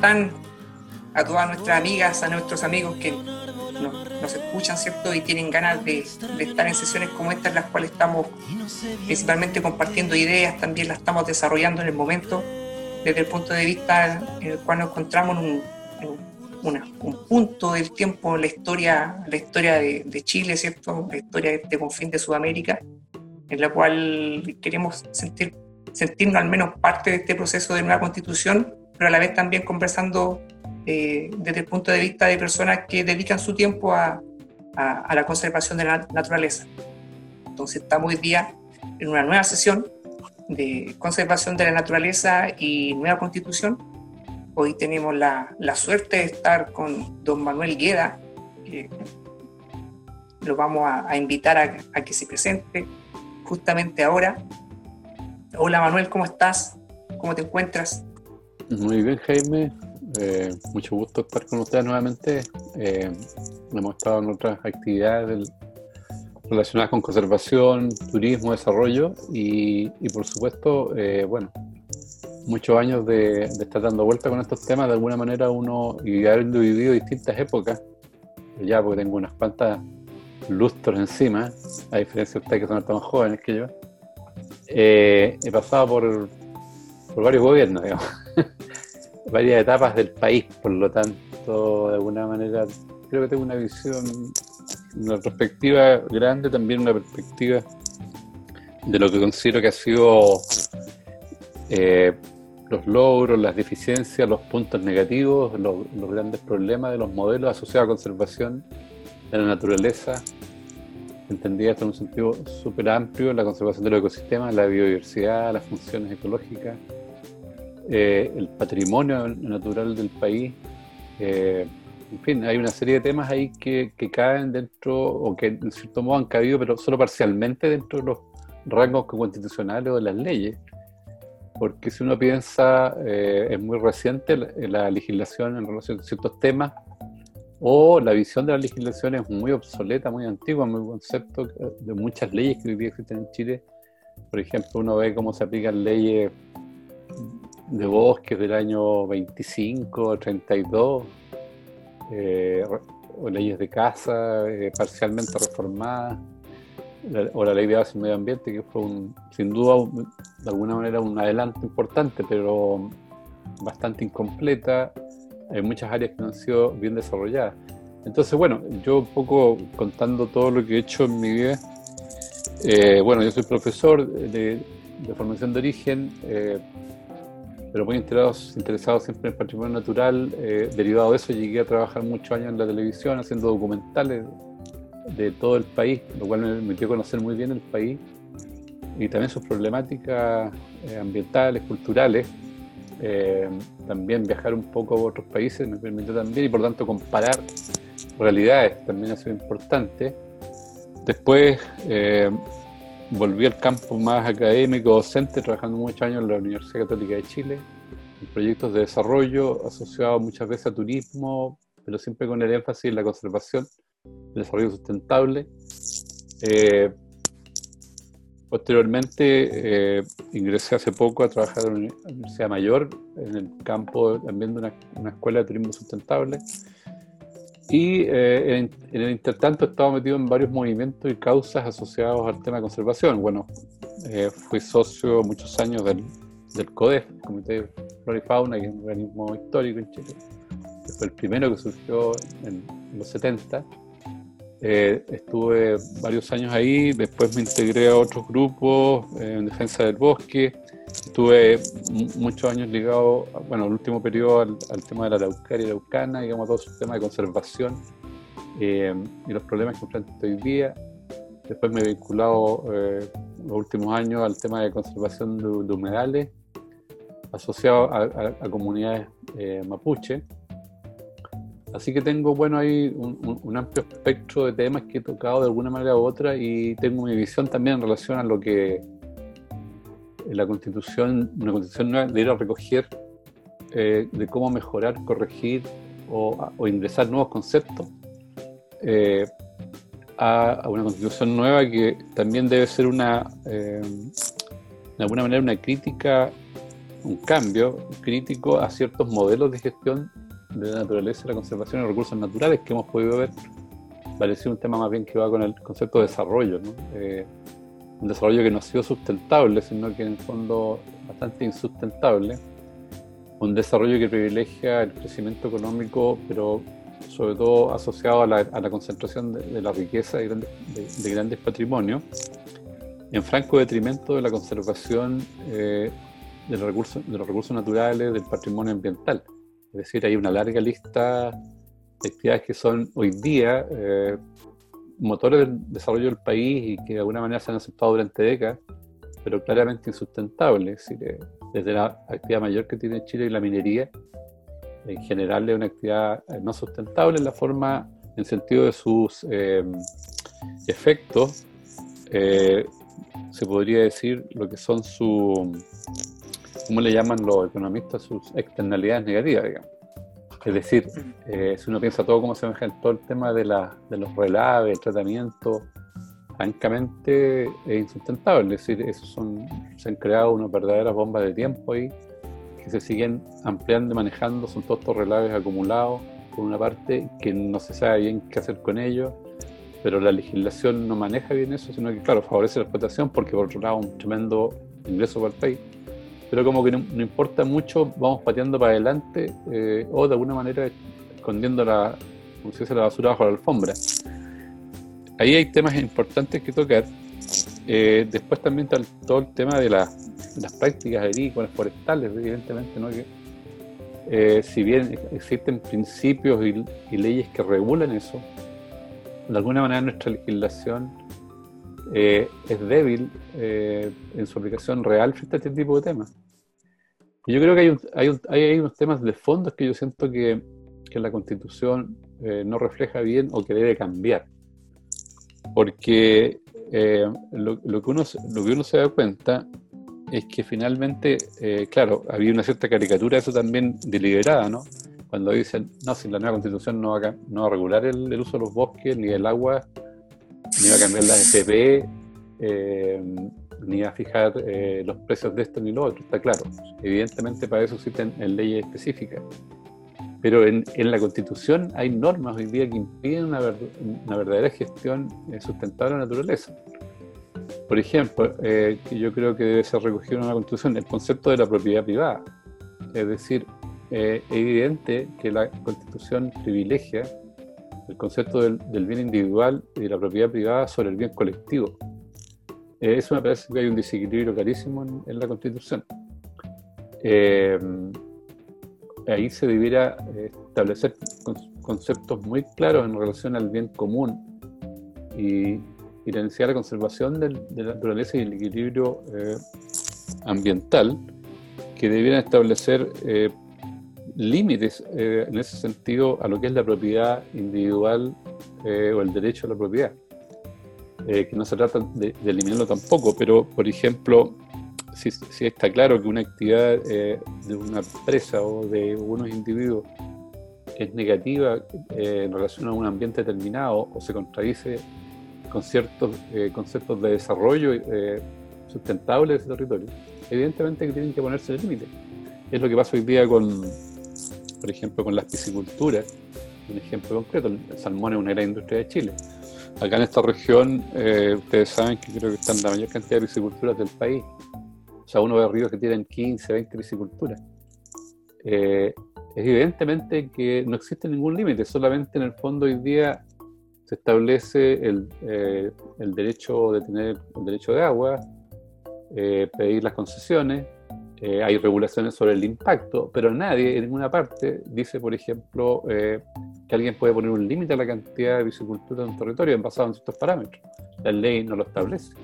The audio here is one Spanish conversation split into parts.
están? A todas nuestras amigas, a nuestros amigos que nos, escuchan, ¿cierto? Y tienen ganas de, estar en sesiones como esta, en las cuales estamos principalmente compartiendo ideas, también las estamos desarrollando en el momento, desde el punto de vista en el cual nos encontramos en un, punto del tiempo en la historia, la historia de, de, Chile, ¿cierto? La historia de este confín de Sudamérica, en la cual queremos sentir, sentirnos al menos parte de este proceso de nueva constitución, pero a la vez también conversando eh, desde el punto de vista de personas que dedican su tiempo a, a, la conservación de la naturaleza. Entonces estamos hoy día en una nueva sesión de conservación de la naturaleza y nueva constitución. Hoy tenemos la, la suerte de estar con don Manuel Gueda, lo vamos a, a invitar a, a, que se presente justamente ahora. Hola Manuel, ¿cómo estás? ¿Cómo te encuentras? Muy bien, Jaime. Eh, mucho gusto estar con ustedes nuevamente. Eh, hemos estado en otras actividades relacionadas con conservación, turismo, desarrollo y, por supuesto, eh, bueno, muchos años de, estar dando vuelta con estos temas. De alguna manera uno, y habiendo vivido distintas épocas, ya porque tengo unas cuantas lustros encima, a diferencia de ustedes que son más jóvenes que yo, he pasado por, por varios gobiernos, digamos. varias etapas del país, por lo tanto, de alguna manera, creo que tengo una visión, una perspectiva grande, también una perspectiva de lo que considero que ha sido eh, los logros, las deficiencias, los puntos negativos, los, grandes problemas de los modelos asociados a conservación de la naturaleza, entendida en un sentido súper amplio, la conservación de los ecosistemas, la biodiversidad, las funciones ecológicas, eh, el patrimonio natural del país. Eh, en fin, hay una serie de temas ahí que, caen dentro, o que en cierto modo han caído, pero solo parcialmente dentro de los rangos constitucionales o de las leyes. Porque si uno piensa, eh, es muy reciente la, legislación en relación a ciertos temas, o la visión de la legislación es muy obsoleta, muy antigua, muy concepto de muchas leyes que hoy día existen en Chile. Por ejemplo, uno ve cómo se aplican leyes de bosques del año 25, 32, eh, o leyes de casa eh, parcialmente reformadas, o la ley de base medio ambiente, que fue un, sin duda de alguna manera un adelanto importante, pero bastante incompleta. Hay muchas áreas que no han sido bien desarrolladas. Entonces, bueno, yo un poco contando todo lo que he hecho en mi vida, eh, bueno, yo soy profesor de, de formación de origen, pero muy interesados, interesados siempre en el patrimonio natural. Eh, derivado de eso, llegué a trabajar muchos años en la televisión haciendo documentales de todo el país, lo cual me permitió conocer muy bien el país y también sus problemáticas eh, ambientales, culturales. Eh, también viajar un poco a otros países me permitió también y por tanto comparar realidades también ha sido importante. Después volví al campo más académico, docente, trabajando muchos años en la Universidad Católica de Chile, en proyectos de desarrollo asociados muchas veces a turismo, pero siempre con el énfasis en la conservación, el desarrollo sustentable. Eh, posteriormente eh, ingresé hace poco a trabajar en la Universidad Mayor, en el campo también de una, una escuela de turismo sustentable y eh, en, el intertanto he estado metido en varios movimientos y causas asociados al tema de conservación. Bueno, eh, fui socio muchos años del, del CODEF, Comité de Flora y Fauna, que es un organismo histórico en Chile. fue el primero que surgió en, los 70. Eh, estuve varios años ahí, después me integré a otros grupos en defensa del bosque, Estuve muchos años ligado, bueno, el último periodo al, tema de la Araucaria y la Araucana, digamos, todo su tema de conservación eh, y los problemas que enfrenta hoy día. Después me he vinculado eh, los últimos años al tema de conservación de, humedales, asociado a, comunidades eh, mapuche. Así que tengo, bueno, ahí un, amplio espectro de temas que he tocado de alguna manera u otra y tengo mi visión también en relación a lo que la constitución, una constitución nueva debería recoger eh, de cómo mejorar, corregir o, ingresar nuevos conceptos eh, a, una constitución nueva que también debe ser una, eh, de alguna manera, una crítica un cambio crítico a ciertos modelos de gestión de la naturaleza y la conservación de recursos naturales que hemos podido ver. Parece un tema más bien que va con el concepto de desarrollo, eh, un desarrollo que no ha sido sustentable, sino que en el fondo bastante insustentable. Un desarrollo que privilegia el crecimiento económico, pero sobre todo asociado a la, concentración de, la riqueza de grandes, patrimonios, en franco detrimento de la conservación eh, de, los recursos, de los recursos naturales, del patrimonio ambiental. Es decir, hay una larga lista de actividades que son hoy día eh, motores del desarrollo del país y que de alguna manera se han aceptado durante décadas, pero claramente insustentables. Eh, desde la actividad mayor que tiene Chile y la minería, en general es una actividad eh, no sustentable en la forma, en sentido de sus efectos, se podría decir lo que son sus ¿cómo le llaman los economistas? Sus externalidades negativas, digamos. Es decir, eh, si uno piensa todo como se maneja en todo el tema de, la, de los relaves, el tratamiento, francamente es insustentable. Es decir, esos son, se han creado unas verdaderas bombas de tiempo ahí que se siguen ampliando y manejando. Son todos estos relaves acumulados, por una parte, que no se sabe bien qué hacer con ellos, pero la legislación no maneja bien eso, sino que, claro, favorece la explotación porque, por otro lado, un tremendo ingreso para el país pero como que no, importa mucho, vamos pateando para adelante eh, o de alguna manera escondiendo la, como se dice, la basura bajo la alfombra. Ahí hay temas importantes que tocar. Eh, después también está todo el tema de, las prácticas agrícolas, forestales, evidentemente, ¿no? que eh, si bien existen principios y, leyes que regulan eso, de alguna manera nuestra legislación es débil en su aplicación real frente a este tipo de temas. Yo creo que hay, hay, hay, unos temas de fondo que yo siento que, que la Constitución eh, no refleja bien o que debe cambiar. Porque eh, lo, que uno, lo que uno se da cuenta es que finalmente, eh, claro, había una cierta caricatura eso también deliberada, ¿no? Cuando dicen, no, si la nueva constitución no va a, no va a regular el, el, uso de los bosques, ni el agua, ni va a cambiar la FP, eh, ni a fijar eh, los precios de esto ni lo otro, está claro. Evidentemente para eso existen en leyes específicas. Pero en, la Constitución hay normas hoy día que impiden una, verdadera gestión eh, sustentable de la naturaleza. Por ejemplo, eh, yo creo que debe ser recogido en una Constitución, el concepto de la propiedad privada. Es decir, es evidente que la Constitución privilegia el concepto del, del bien individual y de la propiedad privada sobre el bien colectivo eh, eso me parece que hay un desequilibrio clarísimo en, la Constitución. Eh, ahí se debiera eh, establecer conceptos muy claros en relación al bien común y, la necesidad de la conservación de la naturaleza y el equilibrio ambiental que debieran establecer límites en ese sentido a lo que es la propiedad individual o el derecho a la propiedad. Eh, que no se trata de, eliminarlo tampoco, pero por ejemplo, si, está claro que una actividad eh, de una empresa o de unos individuos es negativa eh, en relación a un ambiente determinado o se contradice con ciertos conceptos de desarrollo sustentable de ese territorio, evidentemente que tienen que ponerse el límite. Es lo que pasa hoy día con, por ejemplo, con la piscicultura, un ejemplo concreto, el salmón es una gran industria de Chile Acá en esta región, eh, ustedes saben que creo que están la mayor cantidad de pisciculturas del país. O sea, uno ve ríos que tienen 15, 20 pisciculturas. Eh, evidentemente que no existe ningún límite, solamente en el fondo hoy día se establece el, eh, el derecho de tener el derecho de agua, pedir las concesiones, hay regulaciones sobre el impacto, pero nadie en ninguna parte dice, por ejemplo, que alguien puede poner un límite a la cantidad de bicicultura en un territorio basado en ciertos parámetros. La ley no lo establece.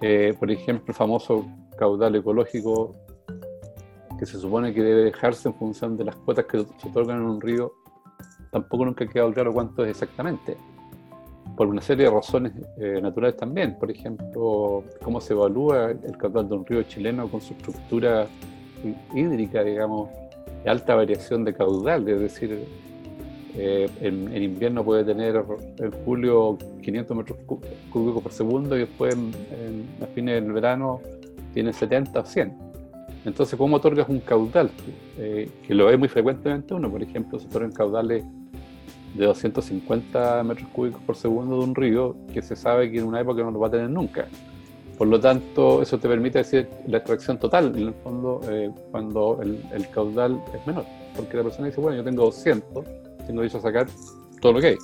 Eh, por ejemplo, el famoso caudal ecológico que se supone que debe dejarse en función de las cuotas que se otorgan en un río, tampoco nunca ha quedado claro cuánto es exactamente. Por una serie de razones eh, naturales también. Por ejemplo, cómo se evalúa el caudal de un río chileno con su estructura hídrica, digamos, de alta variación de caudal, es decir, eh, en, invierno puede tener en julio 500 metros cúbicos por segundo y después en, a fines del verano tiene 70 o 100. Entonces, ¿cómo otorgas un caudal? Eh, que lo ve muy frecuentemente uno, por ejemplo, se otorgan caudales de 250 metros cúbicos por segundo de un río que se sabe que en una época no lo va a tener nunca. Por lo tanto, eso te permite decir la extracción total, en el fondo, eh, cuando el, caudal es menor. Porque la persona dice, bueno, yo tengo 200, tengo derecho a sacar todo lo que hay.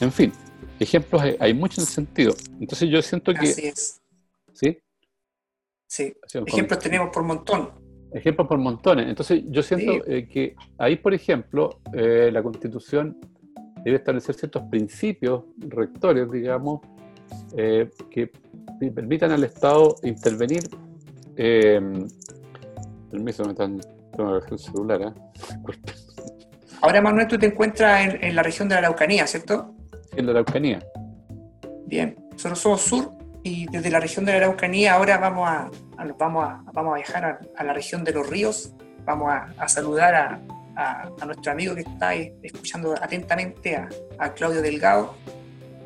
En fin, ejemplos hay, muchos en el sentido. Entonces yo siento que... Así es. ¿Sí? Sí, ejemplos tenemos por montón. Ejemplos por montones. Entonces yo siento eh, que ahí, por ejemplo, eh, la Constitución debe establecer ciertos principios rectores, digamos, eh, que permitan al Estado intervenir. permiso, me están tengo el celular, ¿eh? Ahora, Manuel, tú te encuentras en, la región de la Araucanía, ¿cierto? En la Araucanía. Bien, nosotros somos sur y desde la región de la Araucanía ahora vamos a, vamos a, vamos a viajar a, la región de los ríos, vamos a, saludar a, a, nuestro amigo que está escuchando atentamente, a, Claudio Delgado,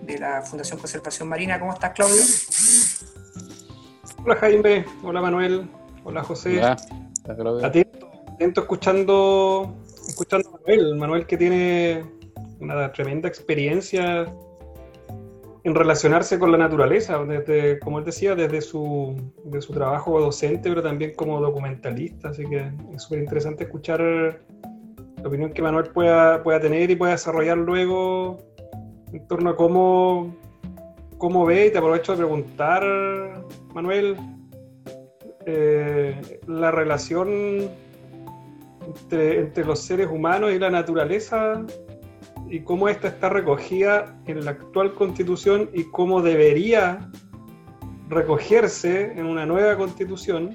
de la Fundación Conservación Marina. ¿Cómo estás, Claudio? Hola, Jaime. Hola, Manuel. Hola, José. Hola. Atento, atento escuchando, escuchando a Manuel. Manuel que tiene una tremenda experiencia en relacionarse con la naturaleza, desde, como él decía, desde su, de su trabajo docente, pero también como documentalista. Así que es súper interesante escuchar la opinión que Manuel pueda, pueda tener y pueda desarrollar luego en torno a cómo, cómo ve, y te aprovecho de preguntar, Manuel, eh, la relación entre, entre, los seres humanos y la naturaleza y cómo esta está recogida en la actual constitución y cómo debería recogerse en una nueva constitución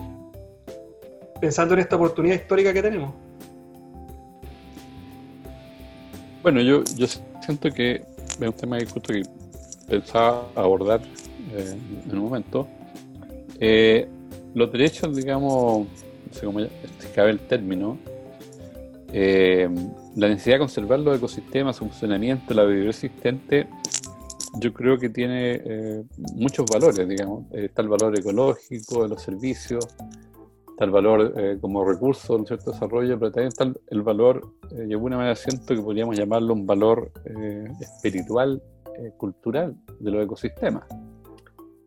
pensando en esta oportunidad histórica que tenemos. Bueno, yo, yo siento que es un tema que pensaba abordar eh, en un momento. Eh, los derechos, digamos, no sé cómo cabe el término, eh, la necesidad de conservar los ecosistemas, su funcionamiento, la biodiversidad existente, yo creo que tiene muchos valores, digamos. está el valor ecológico de los servicios, está el valor eh, como recurso un cierto desarrollo, pero también está el, valor, eh, de alguna manera siento que podríamos llamarlo un valor eh, espiritual, cultural de los ecosistemas,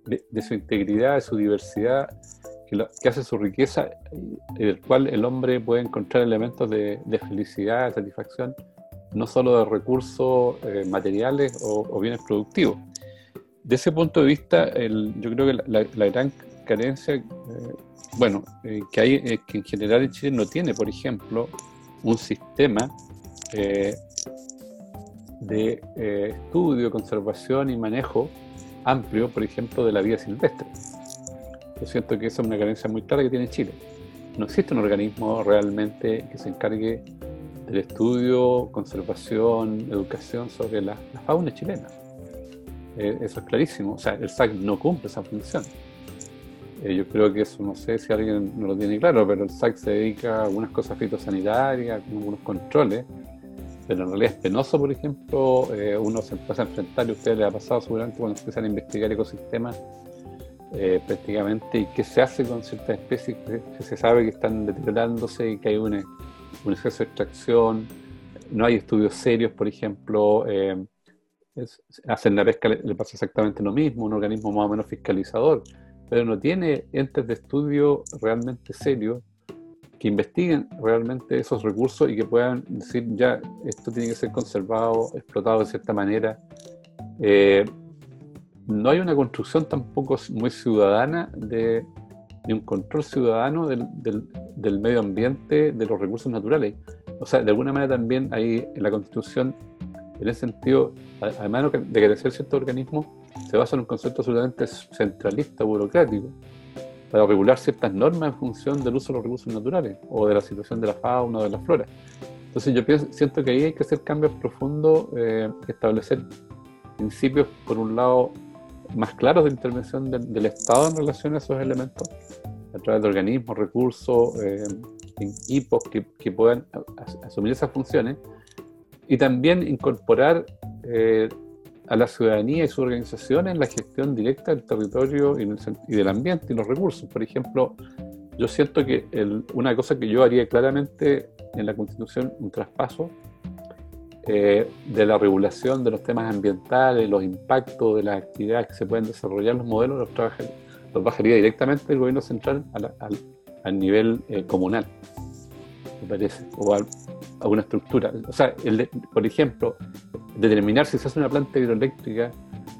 de, su integridad, de su diversidad, que, hace su riqueza y del cual el hombre puede encontrar elementos de, felicidad, de satisfacción, no solo de recursos materiales o, bienes productivos. De ese punto de vista, yo creo que la gran carencia bueno, eh, que, hay, eh, que en general en Chile no tiene, por ejemplo, un sistema eh, de estudio, conservación y manejo amplio, por ejemplo, de la vida silvestre. Yo siento que esa es una carencia muy clara que tiene Chile. No existe un organismo realmente que se encargue del estudio, conservación, educación sobre la, la fauna chilena. eso es clarísimo. O sea, el SAC no cumple esa función. Eh, yo creo que eso, no sé si alguien no lo tiene claro, pero el SAC se dedica a algunas cosas fitosanitarias, a algunos controles, pero en realidad es penoso, por ejemplo, eh, uno se empieza a enfrentar, y a ustedes les ha pasado seguramente cuando empiezan a investigar ecosistemas, eh, prácticamente, y qué se hace con ciertas especies que, se sabe que están deteriorándose y que hay un exceso de extracción, no hay estudios serios, por ejemplo, hacen la pesca, le pasa exactamente lo mismo, un organismo más o menos fiscalizador pero no tiene entes de estudio realmente serios que investiguen realmente esos recursos y que puedan decir, ya, esto tiene que ser conservado, explotado de cierta manera. Eh, no hay una construcción tampoco muy ciudadana de, ni un control ciudadano del, del, medio ambiente, de los recursos naturales. O sea, de alguna manera también hay en la Constitución, en ese sentido, además de crecer ciertos organismos, se basa en un concepto absolutamente centralista, burocrático, para regular ciertas normas en función del uso de los recursos naturales o de la situación de la fauna o de la flora. Entonces yo pienso, siento que ahí hay que hacer cambios profundos, eh, establecer principios, por un lado, más claros de intervención del, Estado en relación a esos elementos, a través de organismos, recursos, eh, equipos que, que, puedan asumir esas funciones, y también incorporar eh, a la ciudadanía y su organización en la gestión directa del territorio y, del ambiente y los recursos. Por ejemplo, yo siento que una cosa que yo haría claramente en la Constitución, un traspaso eh, de la regulación de los temas ambientales, los impactos de las actividades que se pueden desarrollar, los modelos, los, los bajaría directamente del gobierno central al, nivel eh, comunal, me parece, o a, una estructura. O sea, por ejemplo, determinar si se hace una planta hidroeléctrica,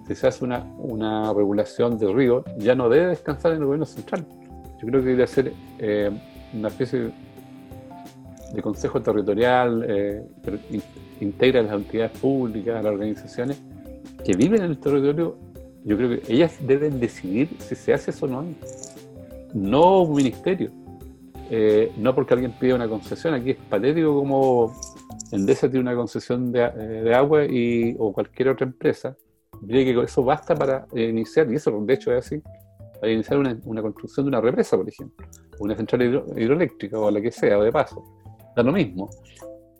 si se hace una, una regulación de río, ya no debe descansar en el gobierno central. Yo creo que debe ser eh, una especie de consejo territorial, eh, integra las entidades públicas, las organizaciones que viven en el territorio. Yo creo que ellas deben decidir si se hace eso o no. No un ministerio. Eh, no porque alguien pida una concesión. Aquí es patético como Endesa tiene una concesión de, de agua y, o cualquier otra empresa. Que eso basta para iniciar, y eso de hecho es así, para iniciar una, construcción de una represa, por ejemplo, una central hidroeléctrica o la que sea, o de paso. Da lo mismo.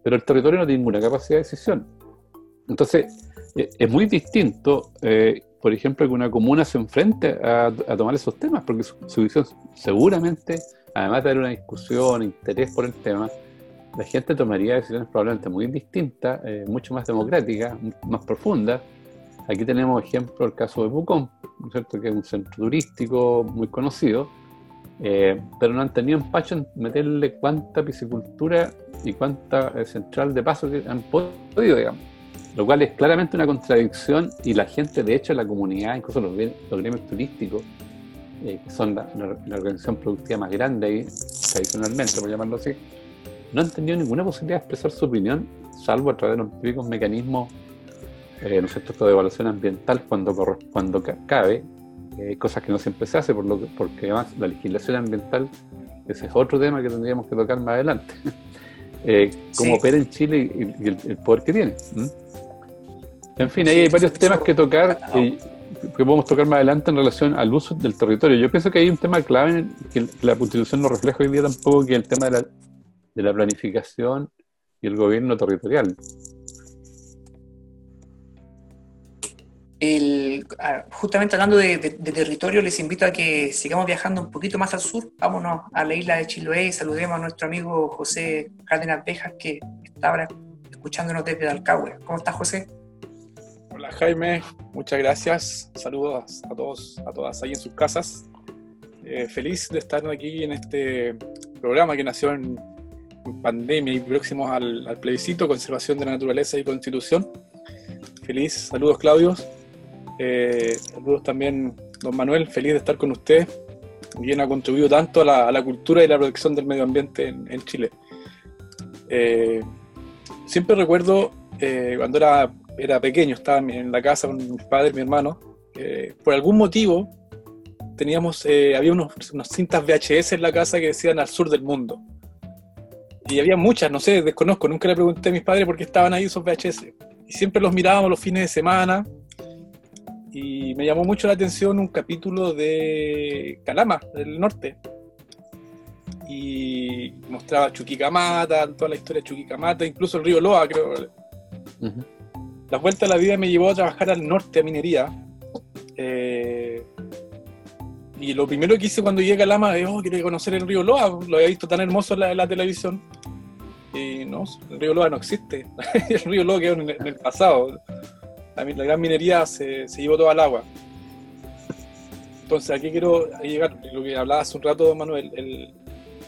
Pero el territorio no tiene ninguna capacidad de decisión. Entonces, e, es muy distinto, eh, por ejemplo, que una comuna se enfrente a, tomar esos temas, porque su, visión seguramente, además de haber una discusión, interés por el tema, la gente tomaría decisiones probablemente muy distintas, eh, mucho más democráticas, más profundas, Aquí tenemos ejemplo el caso de Pucón, ¿cierto? que es un centro turístico muy conocido, eh, pero no han tenido empacho en meterle cuánta piscicultura y cuánta eh, central de paso que han podido, digamos. Lo cual es claramente una contradicción y la gente, de hecho, la comunidad, incluso los, gremios turísticos, eh, que son la, organización productiva más grande tradicionalmente, por llamarlo así, no han tenido ninguna posibilidad de expresar su opinión, salvo a través de los típicos mecanismos eh, ¿no de evaluación ambiental cuando, cuando cabe, eh, cosas que no siempre se hace, por lo porque además la legislación ambiental, ese es otro tema que tendríamos que tocar más adelante, eh, cómo opera en Chile y, el, poder que tiene. En fin, ahí hay varios temas que tocar y que podemos tocar más adelante en relación al uso del territorio. Yo pienso que hay un tema clave que la Constitución no refleja hoy día tampoco, que es el tema de la, planificación y el gobierno territorial. justamente hablando de, territorio, les invito a que sigamos viajando un poquito más al sur. Vámonos a la isla de Chiloé y saludemos a nuestro amigo José Cárdenas Bejas, que está ahora escuchándonos desde Alcagüe. ¿Cómo estás, José? Jaime. Muchas gracias. Saludos a todos, a todas ahí en sus casas. Eh, feliz de estar aquí en este programa que nació en, pandemia y próximos al, plebiscito, conservación de la naturaleza y constitución. Feliz, saludos Claudios. Eh, saludos también, don Manuel, feliz de estar con usted. Bien ha contribuido tanto a la, cultura y la protección del medio ambiente en, Chile. Eh, siempre recuerdo eh, cuando era, era pequeño, estaba en la casa con mis padres, mi hermano, por algún motivo teníamos, había unos, unas cintas VHS en la casa que decían al sur del mundo. Y había muchas, no sé, desconozco, nunca le pregunté a mis padres por qué estaban ahí esos VHS. Y siempre los mirábamos los fines de semana, y me llamó mucho la atención un capítulo de Calama, del norte. Y mostraba Chuquicamata, toda la historia de Chuquicamata, incluso el río Loa, creo. La vuelta a la vida me llevó a trabajar al norte, a minería. Eh, y lo primero que hice cuando llegué a Calama es, oh, quiero conocer el río Loa, lo había visto tan hermoso en la, televisión. Y no, el río Loa no existe. el río Loa quedó en el pasado la, gran minería se, llevó toda el agua. Entonces aquí quiero llegar, lo que hablaba hace un rato, Manuel,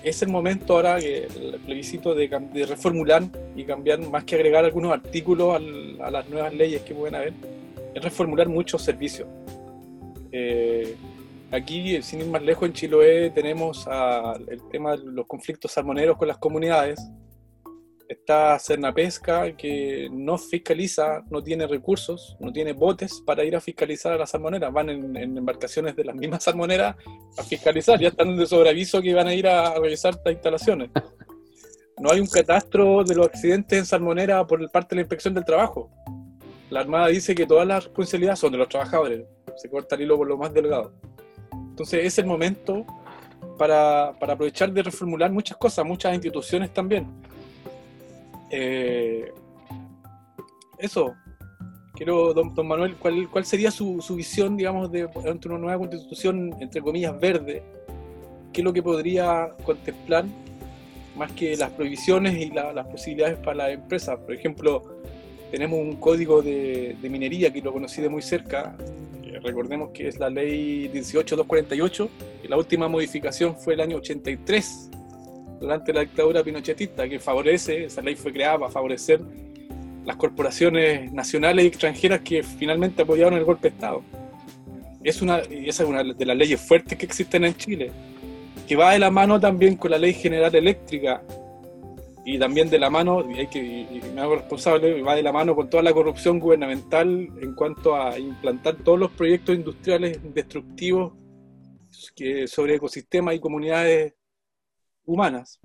es el momento ahora que el plebiscito de, reformular y cambiar, más que agregar algunos artículos a las nuevas leyes que pueden haber, es reformular muchos servicios. Eh, aquí, sin ir más lejos, en Chiloé tenemos el tema de los conflictos salmoneros con las comunidades, Está Pesca que no fiscaliza, no tiene recursos, no tiene botes para ir a fiscalizar a las salmoneras. Van en, embarcaciones de las mismas salmoneras a fiscalizar. Ya están de sobreaviso que van a ir a, revisar las instalaciones. No hay un catastro de los accidentes en salmonera por parte de la inspección del trabajo. La Armada dice que todas las responsabilidades son de los trabajadores. Se corta el hilo por lo más delgado. Entonces es el momento para, para aprovechar de reformular muchas cosas, muchas instituciones también eh, eso. Quiero, don, Manuel, ¿cuál, ¿cuál sería su, su, visión, digamos, de una nueva constitución, entre comillas, verde, qué es lo que podría contemplar más que las prohibiciones y las posibilidades para las empresas. Por ejemplo, tenemos un código de, minería que lo conocí de muy cerca, recordemos que es la ley 18248, y la última modificación fue el año 83, durante la dictadura pinochetista, que favorece, esa ley fue creada para favorecer las corporaciones nacionales y extranjeras que finalmente apoyaron el golpe de Estado. Es una, y esa es una de las leyes fuertes que existen en Chile, que va de la mano también con la ley general eléctrica y también de la mano, y, hay que, me hago responsable, va de la mano con toda la corrupción gubernamental en cuanto a implantar todos los proyectos industriales destructivos que, sobre ecosistemas y comunidades humanas.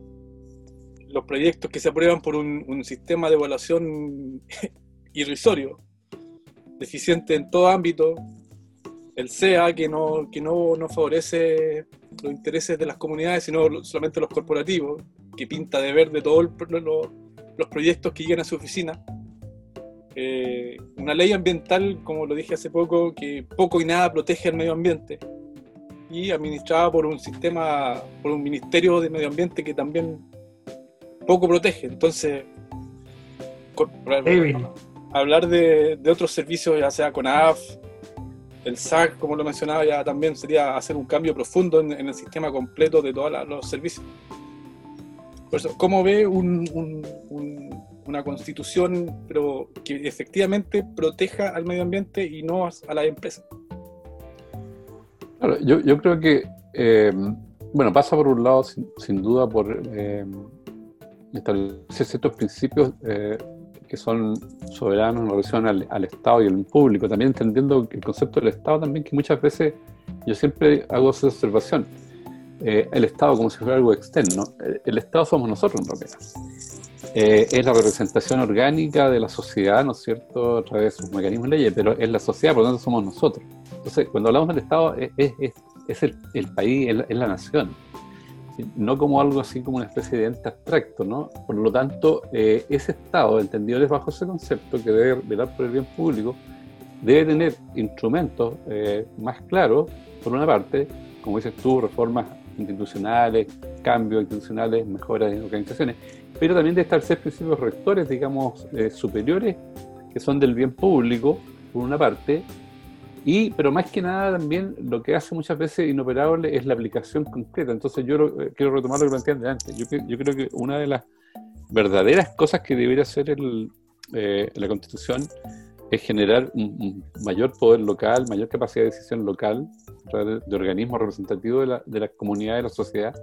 Los proyectos que se aprueban por un, sistema de evaluación irrisorio, deficiente en todo ámbito, el CEA que no, que no, no favorece los intereses de las comunidades, sino solamente los corporativos, que pinta de verde todos los proyectos que llegan a su oficina. Eh, una ley ambiental, como lo dije hace poco, que poco y nada protege al medio ambiente y administrada por un sistema, por un ministerio de medio ambiente que también poco protege. Entonces, hablar de, de, otros servicios, ya sea con AF, el SAC, como lo mencionaba, ya también sería hacer un cambio profundo en, el sistema completo de todos los servicios. Por eso, ¿cómo ve una constitución pero que efectivamente proteja al medio ambiente y no a, las empresas? Claro, yo, creo que, eh, bueno, pasa por un lado, sin, duda, por eh, establecer ciertos principios eh, que son soberanos en relación al, Estado y al público, también entendiendo el concepto del Estado también, que muchas veces yo siempre hago esa observación, el Estado como si fuera algo externo, el, Estado somos nosotros en realidad. Es la representación orgánica de la sociedad, ¿no es cierto?, a través de sus mecanismos de leyes, pero es la sociedad, por lo tanto somos nosotros. Entonces, cuando hablamos del Estado, es, es, el, país, es la nación no como algo así como una especie de ente abstracto, ¿no? Por lo tanto, eh, ese Estado, entendido bajo ese concepto, que debe velar por el bien público, debe tener instrumentos eh, más claros, por una parte, como dices tú, reformas institucionales, cambios institucionales, mejoras en organizaciones, pero también debe establecer principios rectores, digamos, eh, superiores, que son del bien público, por una parte, y, pero más que nada también lo que hace muchas veces inoperable es la aplicación concreta. Entonces yo eh, quiero retomar lo que planteé antes. Yo, yo, creo que una de las verdaderas cosas que debería hacer el, eh, la Constitución es generar un, mayor poder local, mayor capacidad de decisión local, de, organismos representativos de la, de la comunidad, de la sociedad.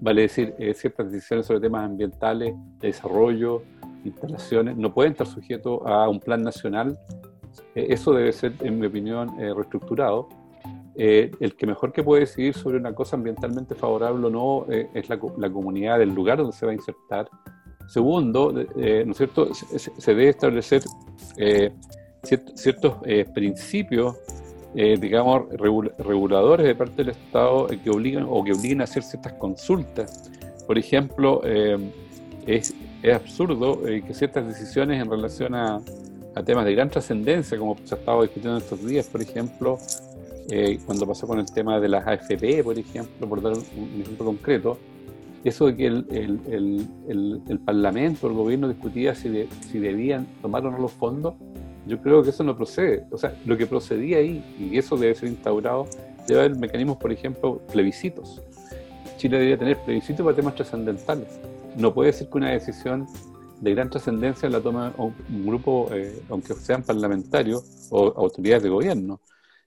Vale decir, eh, ciertas decisiones sobre temas ambientales, de desarrollo, instalaciones, no pueden estar sujetos a un plan nacional eso debe ser, en mi opinión, eh, reestructurado. Eh, el que mejor que puede decidir sobre una cosa ambientalmente favorable o no es la, comunidad del lugar donde se va a insertar. Segundo, ¿no es cierto? Se, debe establecer ciertos principios, digamos, reguladores de parte del Estado que obligan o que obliguen a hacer ciertas consultas. Por ejemplo, es, es absurdo que ciertas decisiones en relación a a temas de gran trascendencia, como se ha estado discutiendo estos días, por ejemplo, eh, cuando pasó con el tema de las AFP, por ejemplo, por dar un, ejemplo concreto, eso de que el, el, el, el Parlamento, el gobierno discutía si, si debían tomar o no los fondos, yo creo que eso no procede. O sea, lo que procedía ahí, y eso debe ser instaurado, debe haber mecanismos, por ejemplo, plebiscitos. Chile debería tener plebiscitos para temas trascendentales. No puede ser que una decisión de gran trascendencia la toma un, grupo, eh, aunque sean parlamentarios o autoridades de gobierno.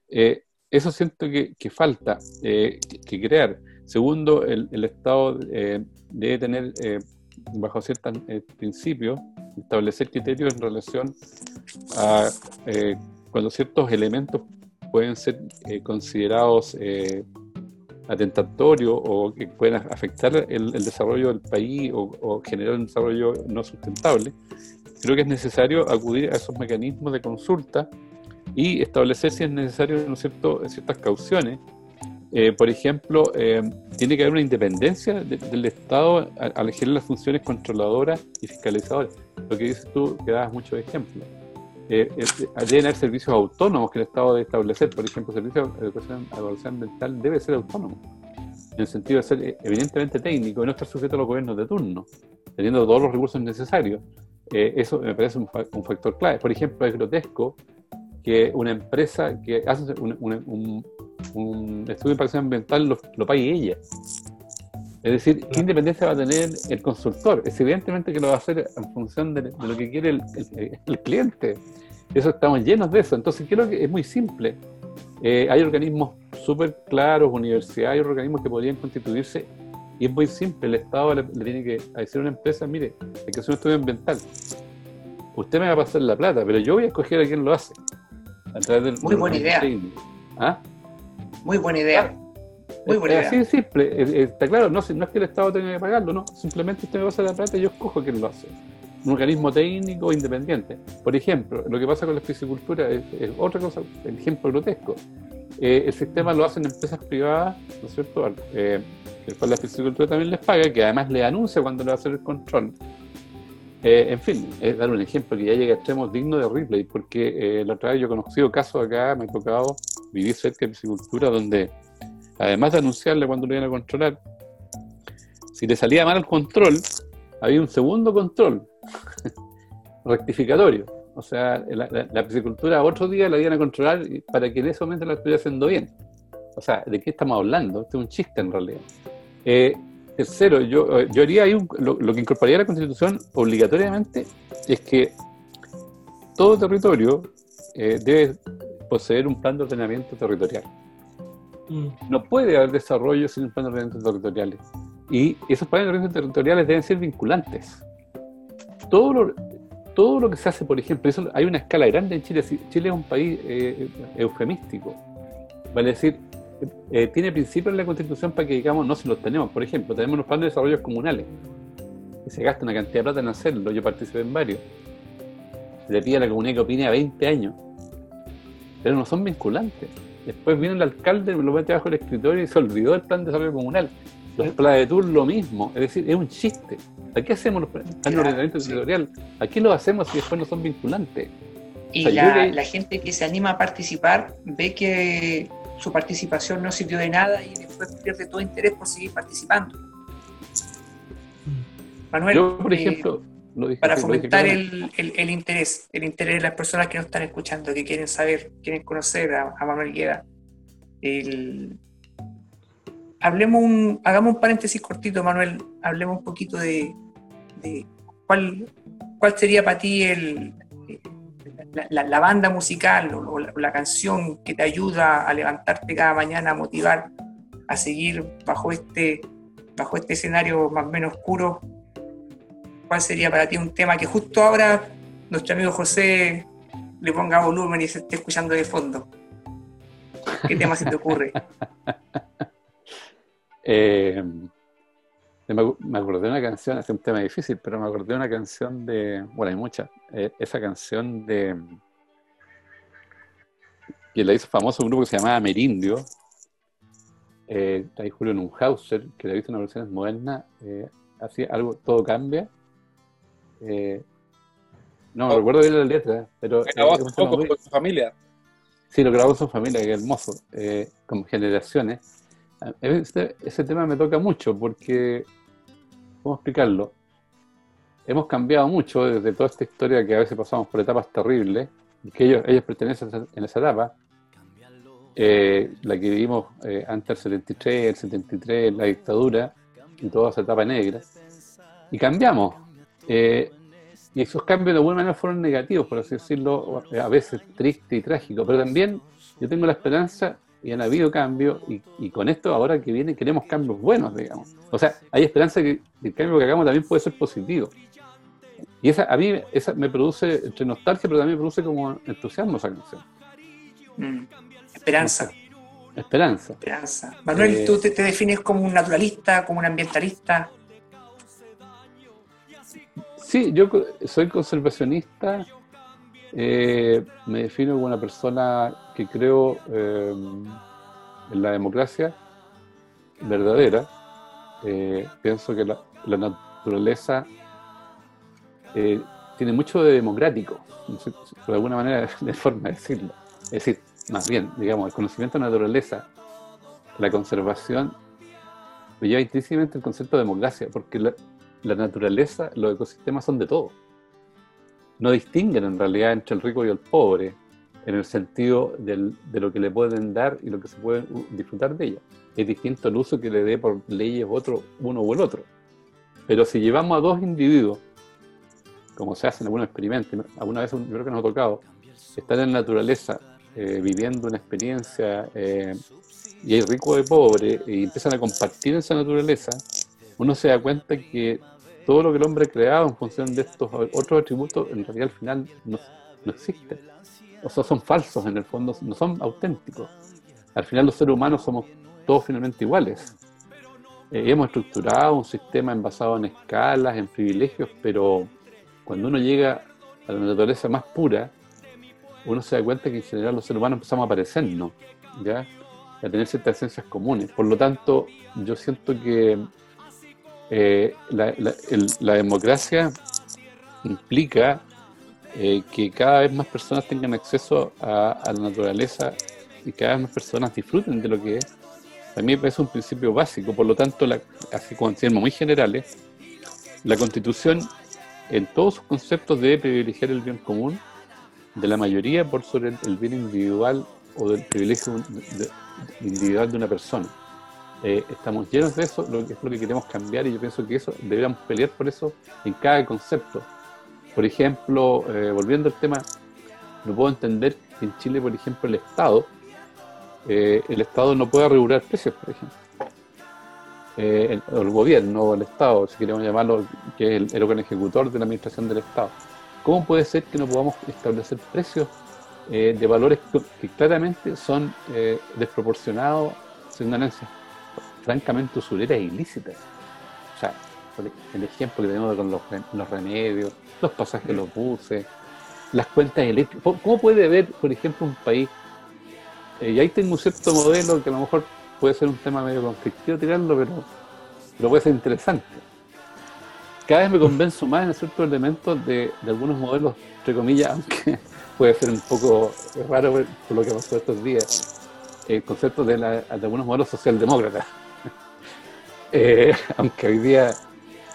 Eh, eso siento que, falta eh, que, crear. Segundo, el, Estado debe tener, bajo ciertos principios, establecer criterios en relación a cuando ciertos elementos pueden ser considerados atentatorio o que puedan afectar el, desarrollo del país o, generar un desarrollo no sustentable, creo que es necesario acudir a esos mecanismos de consulta y establecer si es necesario ¿no ciertas cauciones. Eh, por ejemplo, eh, tiene que haber una independencia del Estado al elegir las funciones controladoras y fiscalizadoras. Lo que dices tú, que das muchos ejemplos eh, deben haber servicios autónomos que el Estado debe establecer. Por ejemplo, el servicio de educación, ambiental debe ser autónomo. en el sentido de ser eh, evidentemente técnico y no estar sujeto a los gobiernos de turno, teniendo todos los recursos necesarios. Eh, eso me parece un, factor clave. Por ejemplo, es grotesco que una empresa que hace un, estudio de impacto ambiental lo, pague ella. Es decir, ¿qué independencia va a tener el consultor? Es evidentemente que lo va a hacer en función de, lo que quiere el, el, cliente. Eso estamos llenos de eso. Entonces creo que es muy simple. Eh, hay organismos súper claros, universidades, hay organismos que podrían constituirse y es muy simple. El Estado le, tiene que decir a una empresa, mire, hay que hacer un estudio ambiental. Usted me va a pasar la plata, pero yo voy a escoger a quién lo hace. A través del, muy buena idea. ¿Ah? Muy buena idea. Muy buena. Así de simple. Está claro, no, no es que el Estado tenga que pagarlo, no. Simplemente usted me pasa la plata y yo escojo quién lo hace un organismo técnico independiente. Por ejemplo, lo que pasa con la piscicultura es, otra cosa, el ejemplo grotesco. Eh, el sistema lo hacen empresas privadas, ¿no es cierto? Eh, el cual la piscicultura también les paga, que además le anuncia cuando le va a hacer el control. Eh, en fin, es dar un ejemplo que ya llega a extremos dignos de Ripley, porque la otra vez yo he conocido casos acá, me ha tocado vivir cerca de piscicultura, donde además de anunciarle cuando lo iban a controlar, si le salía mal el control, había un segundo control rectificatorio. O sea, la, piscicultura otro día la iban a controlar para que en ese momento la estuviera haciendo bien. O sea, ¿de qué estamos hablando? Este es un chiste en realidad. Eh, tercero, yo, eh, yo haría ahí lo, que incorporaría la Constitución obligatoriamente es que todo territorio eh, debe poseer un plan de ordenamiento territorial. Mm. No puede haber desarrollo sin un plan de ordenamiento territorial. Y esos planes de ordenamiento territoriales deben ser vinculantes todo lo, todo lo que se hace, por ejemplo, eso, hay una escala grande en Chile. Chile es un país eh, eufemístico. Vale decir, eh, tiene principios en la Constitución para que digamos no se los tenemos. Por ejemplo, tenemos los planes de desarrollo comunales. Y se gasta una cantidad de plata en hacerlo. Yo participé en varios. Se le pide a la comunidad que opine a 20 años. Pero no son vinculantes. Después viene el alcalde, lo mete bajo el escritorio y se olvidó del plan de desarrollo comunal. Los planes de tour lo mismo. Es decir, es un chiste. ¿A qué hacemos los planes de ordenamiento territorial? ¿A qué lo hacemos si después no son vinculantes? Y la, gente que se anima a participar ve que su participación no sirvió de nada y después pierde todo interés por seguir participando. Manuel, por eh, ejemplo, para fomentar el, interés, el interés de las personas que nos están escuchando, que quieren saber, quieren conocer a, Manuel Gueda, hablemos un, hagamos un paréntesis cortito, Manuel, hablemos un poquito de, cuál, cuál sería para ti el, la, banda musical o, la, canción que te ayuda a levantarte cada mañana, a motivar a seguir bajo este, bajo este escenario más o menos oscuro. ¿Cuál sería para ti un tema que justo ahora nuestro amigo José le ponga volumen y se esté escuchando de fondo? ¿Qué tema se te ocurre? eh, me, acordé de una canción, es un tema difícil, pero me acordé de una canción de, bueno, hay muchas, eh, esa canción de, que la hizo famoso un grupo que se llamaba Merindio, eh, hay Julio Nunhauser, que la hizo en una versión moderna, eh, así algo, todo cambia. Eh, no, oh. recuerdo bien la letra, pero... Grabó un poco con su familia. Sí, lo grabó su familia, que hermoso, con generaciones. Ese, ese tema me toca mucho porque ¿cómo explicarlo? Hemos cambiado mucho desde toda esta historia que a veces pasamos por etapas terribles, que ellos, ellos pertenecen en esa etapa, eh, la que vivimos eh, antes del 73, el 73, la dictadura y toda esa etapa negra, y cambiamos. Eh, y esos cambios de alguna manera fueron negativos, por así decirlo, a veces triste y trágico, pero también yo tengo la esperanza y han habido cambios, y, con esto ahora que viene queremos cambios buenos, digamos. O sea, hay esperanza que el cambio que hagamos también puede ser positivo. Y esa a mí esa me produce entre nostalgia, pero también me produce como entusiasmo esa canción. Mm. Esperanza. Esperanza. Esperanza. Manuel, eh, ¿tú te, defines como un naturalista, como un ambientalista? Sí, yo soy conservacionista, eh, me defino como una persona que creo eh, en la democracia verdadera. Eh, pienso que la, naturaleza tiene mucho de democrático, de alguna manera, de forma de decirlo. Es decir, más bien, digamos, el conocimiento de la naturaleza, la conservación, me lleva intrínsecamente el concepto de democracia, porque la, la naturaleza, los ecosistemas son de todo. No distinguen en realidad entre el rico y el pobre, en el sentido del, de lo que le pueden dar y lo que se puede disfrutar de ella. Es distinto el uso que le dé por leyes otro, uno o el otro. Pero si llevamos a dos individuos, como se hace en algunos experimentos, alguna vez yo creo que nos ha tocado, están en la naturaleza eh, viviendo una experiencia eh, y hay rico de pobre y empiezan a compartir esa naturaleza, uno se da cuenta que todo lo que el hombre ha creado en función de estos otros atributos, en realidad al final no, no existen. O sea, son falsos en el fondo, no son auténticos. Al final los seres humanos somos todos finalmente iguales. Eh, hemos estructurado un sistema basado en escalas, en privilegios, pero cuando uno llega a la naturaleza más pura, uno se da cuenta que en general los seres humanos empezamos a parecernos, ¿ya? a tener ciertas esencias comunes. Por lo tanto, yo siento que eh, la, democracia implica eh, que cada vez más personas tengan acceso a, la naturaleza y cada vez más personas disfruten de lo que es. Me parece un principio básico, por lo tanto, así como en muy generales, la constitución en todos sus conceptos debe privilegiar el bien común de la mayoría por sobre el bien individual o del privilegio individual de una persona. Eh, estamos llenos de eso, lo que es lo que queremos cambiar y yo pienso que eso deberíamos pelear por eso en cada concepto. Por ejemplo, eh, volviendo al tema, no puedo entender que en Chile, por ejemplo, el Estado, eh, el Estado no pueda regular precios, por ejemplo. el, el, gobierno, el Estado, si queremos llamarlo, que es el, órgano ejecutor de la administración del Estado. ¿Cómo puede ser que no podamos establecer precios de valores que claramente son desproporcionados, son ganancias francamente usureras e ilícitas. O sea, el ejemplo que tenemos con los, remedios, los pasajes de los buses, las cuentas eléctricas. ¿Cómo puede haber, por ejemplo, un país, eh, y ahí tengo un cierto modelo que a lo mejor puede ser un tema medio conflictivo tirarlo, pero, pero puede ser interesante. Cada vez me convenzo más en ciertos elementos de, de algunos modelos, entre comillas, aunque puede ser un poco raro por lo que pasó estos días, el concepto de, algunos modelos socialdemócratas. Eh, aunque hoy día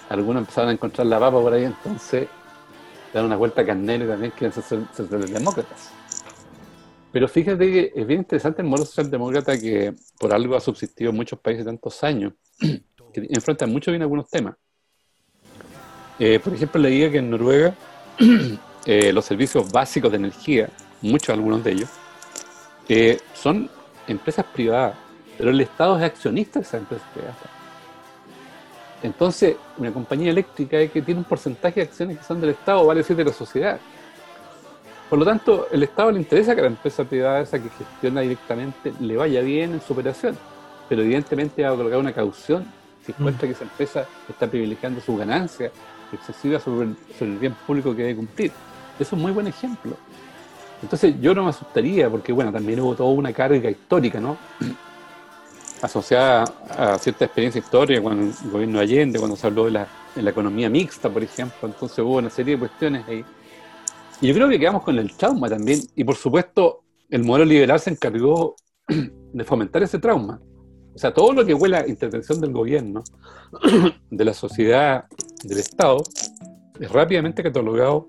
algunos empezaron a encontrar la papa por ahí, entonces dan una vuelta a Carnero y también quieren ser socialdemócratas. Pero fíjate que es bien interesante el modelo socialdemócrata que por algo ha subsistido en muchos países tantos años, que enfrentan mucho bien algunos temas. Eh, por ejemplo, leía que en Noruega Eh, los servicios básicos de energía, muchos algunos de ellos, eh, son empresas privadas, pero el Estado es accionista de esas empresas privadas. Entonces, una compañía eléctrica que tiene un porcentaje de acciones que son del Estado, vale decir de la sociedad. Por lo tanto, el Estado le interesa que la empresa privada esa que gestiona directamente le vaya bien en su operación, pero evidentemente va a colocar una caución si encuentra que esa empresa está privilegiando su ganancia excesiva sobre el bien público que debe cumplir. Eso es un muy buen ejemplo. Entonces yo no me asustaría, porque bueno, también hubo toda una carga histórica, ¿no? Asociada a cierta experiencia histórica con el gobierno de Allende, cuando se habló de la, economía mixta, por ejemplo. Entonces hubo una serie de cuestiones ahí. Y yo creo que quedamos con el trauma también. Y por supuesto, el modelo liberal se encargó de fomentar ese trauma. O sea, todo lo que huele a intervención del gobierno, de la sociedad, del Estado, es rápidamente catalogado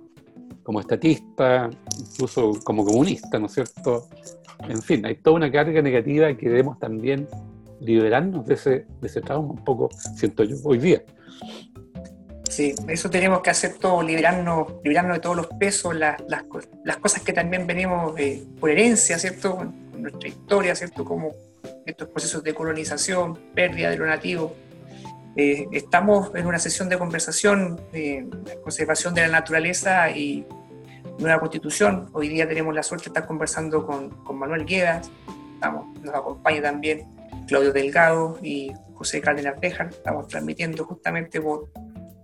como estatista, incluso como comunista, ¿no es cierto? En fin, hay toda una carga negativa que debemos también liberarnos de ese, de ese trauma un poco, siento yo, hoy día. Sí, eso tenemos que hacer todo, liberarnos, liberarnos de todos los pesos, las, las, las cosas que también venimos eh, por herencia, ¿cierto? Con nuestra historia, ¿cierto? Como estos procesos de colonización, pérdida de lo nativo, eh, estamos en una sesión de conversación de conservación de la naturaleza y nueva constitución. Hoy día tenemos la suerte de estar conversando con, con Manuel Guedas, nos acompaña también Claudio Delgado y José Cárdenas Bejar. Estamos transmitiendo justamente por,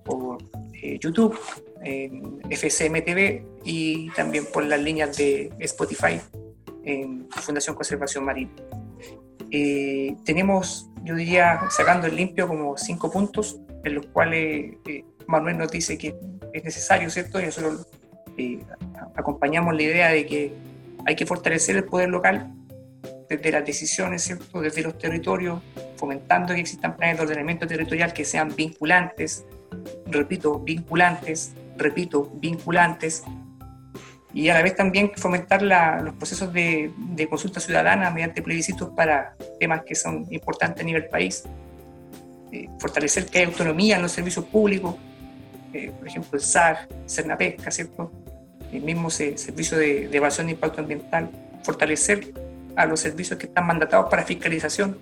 por eh, YouTube, en FCMTV y también por las líneas de Spotify en Fundación Conservación Marina. Eh, tenemos, yo diría, sacando el limpio, como cinco puntos en los cuales eh, Manuel nos dice que es necesario, ¿cierto? Y nosotros acompañamos la idea de que hay que fortalecer el poder local desde las decisiones, ¿cierto? Desde los territorios, fomentando que existan planes de ordenamiento territorial que sean vinculantes, repito, vinculantes, repito, vinculantes, y a la vez también fomentar los procesos de, consulta ciudadana mediante plebiscitos para temas que son importantes a nivel país, eh, fortalecer que hay autonomía en los servicios públicos, eh, por ejemplo el SAR, Cernapesca, ¿cierto? el mismo servicio de, de evaluación de impacto ambiental, fortalecer a los servicios que están mandatados para fiscalización.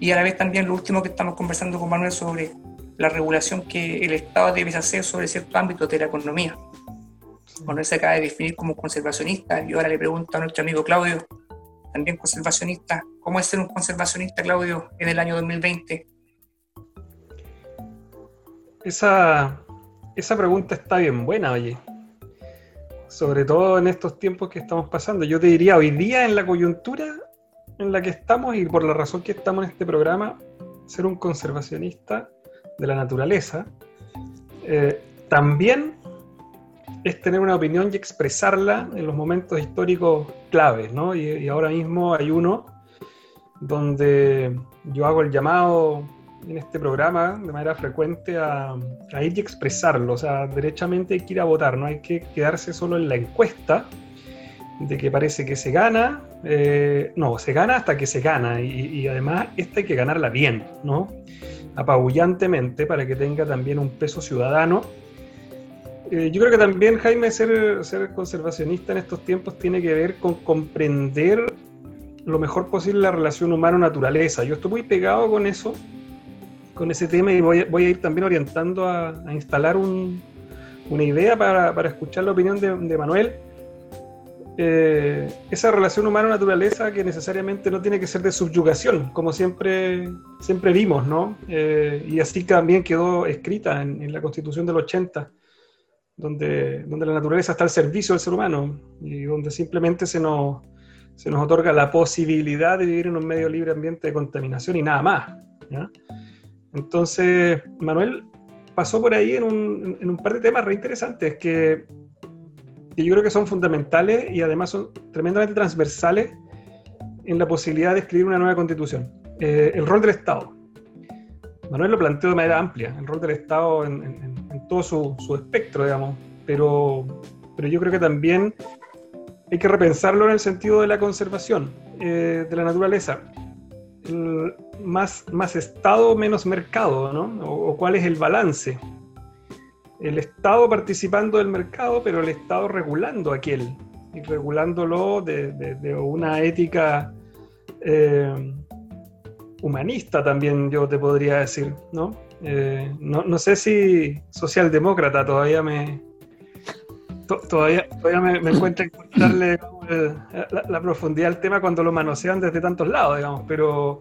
Y a la vez también lo último que estamos conversando con Manuel sobre la regulación que el Estado debe hacer sobre ciertos ámbitos de la economía. Manuel se acaba de definir como conservacionista y ahora le pregunto a nuestro amigo Claudio, también conservacionista, ¿cómo es ser un conservacionista, Claudio, en el año 2020? Esa, esa pregunta está bien buena, oye sobre todo en estos tiempos que estamos pasando. Yo te diría, hoy día en la coyuntura en la que estamos y por la razón que estamos en este programa, ser un conservacionista de la naturaleza, eh, también es tener una opinión y expresarla en los momentos históricos claves, ¿no? y ahora mismo hay uno donde yo hago el llamado en este programa de manera frecuente a, ir y expresarlo. O sea, derechamente hay que ir a votar, no hay que quedarse solo en la encuesta de que parece que se gana. Eh, no, se gana hasta que se gana y, además esta hay que ganarla bien, ¿no? Apabullantemente para que tenga también un peso ciudadano. Eh, yo creo que también, Jaime, ser, ser conservacionista en estos tiempos tiene que ver con comprender lo mejor posible la relación humano-naturaleza. Yo estoy muy pegado con eso con ese tema y voy, a ir también orientando a, instalar una idea para, escuchar la opinión de, Manuel. Eh, esa relación humano-naturaleza que necesariamente no tiene que ser de subyugación, como siempre, siempre vimos, ¿no? Eh, y así también quedó escrita en, la Constitución del 80, donde, donde la naturaleza está al servicio del ser humano y donde simplemente se nos, se nos otorga la posibilidad de vivir en un medio libre ambiente de contaminación y nada más. ¿ya? Entonces, Manuel pasó por ahí en un, par de temas re interesantes que, yo creo que son fundamentales y además son tremendamente transversales en la posibilidad de escribir una nueva constitución. Eh, el rol del Estado. Manuel lo planteó de manera amplia, el rol del Estado en, todo su, espectro, digamos, pero, pero yo creo que también hay que repensarlo en el sentido de la conservación eh, de la naturaleza más, más Estado, menos mercado, ¿no? O, cuál es el balance. El Estado participando del mercado, pero el Estado regulando aquel, y regulándolo de, una ética eh, humanista también, yo te podría decir, ¿no? Eh, no, sé si socialdemócrata todavía me, todavía, todavía me, me encontrarle la, profundidad del tema cuando lo manosean desde tantos lados, digamos, pero,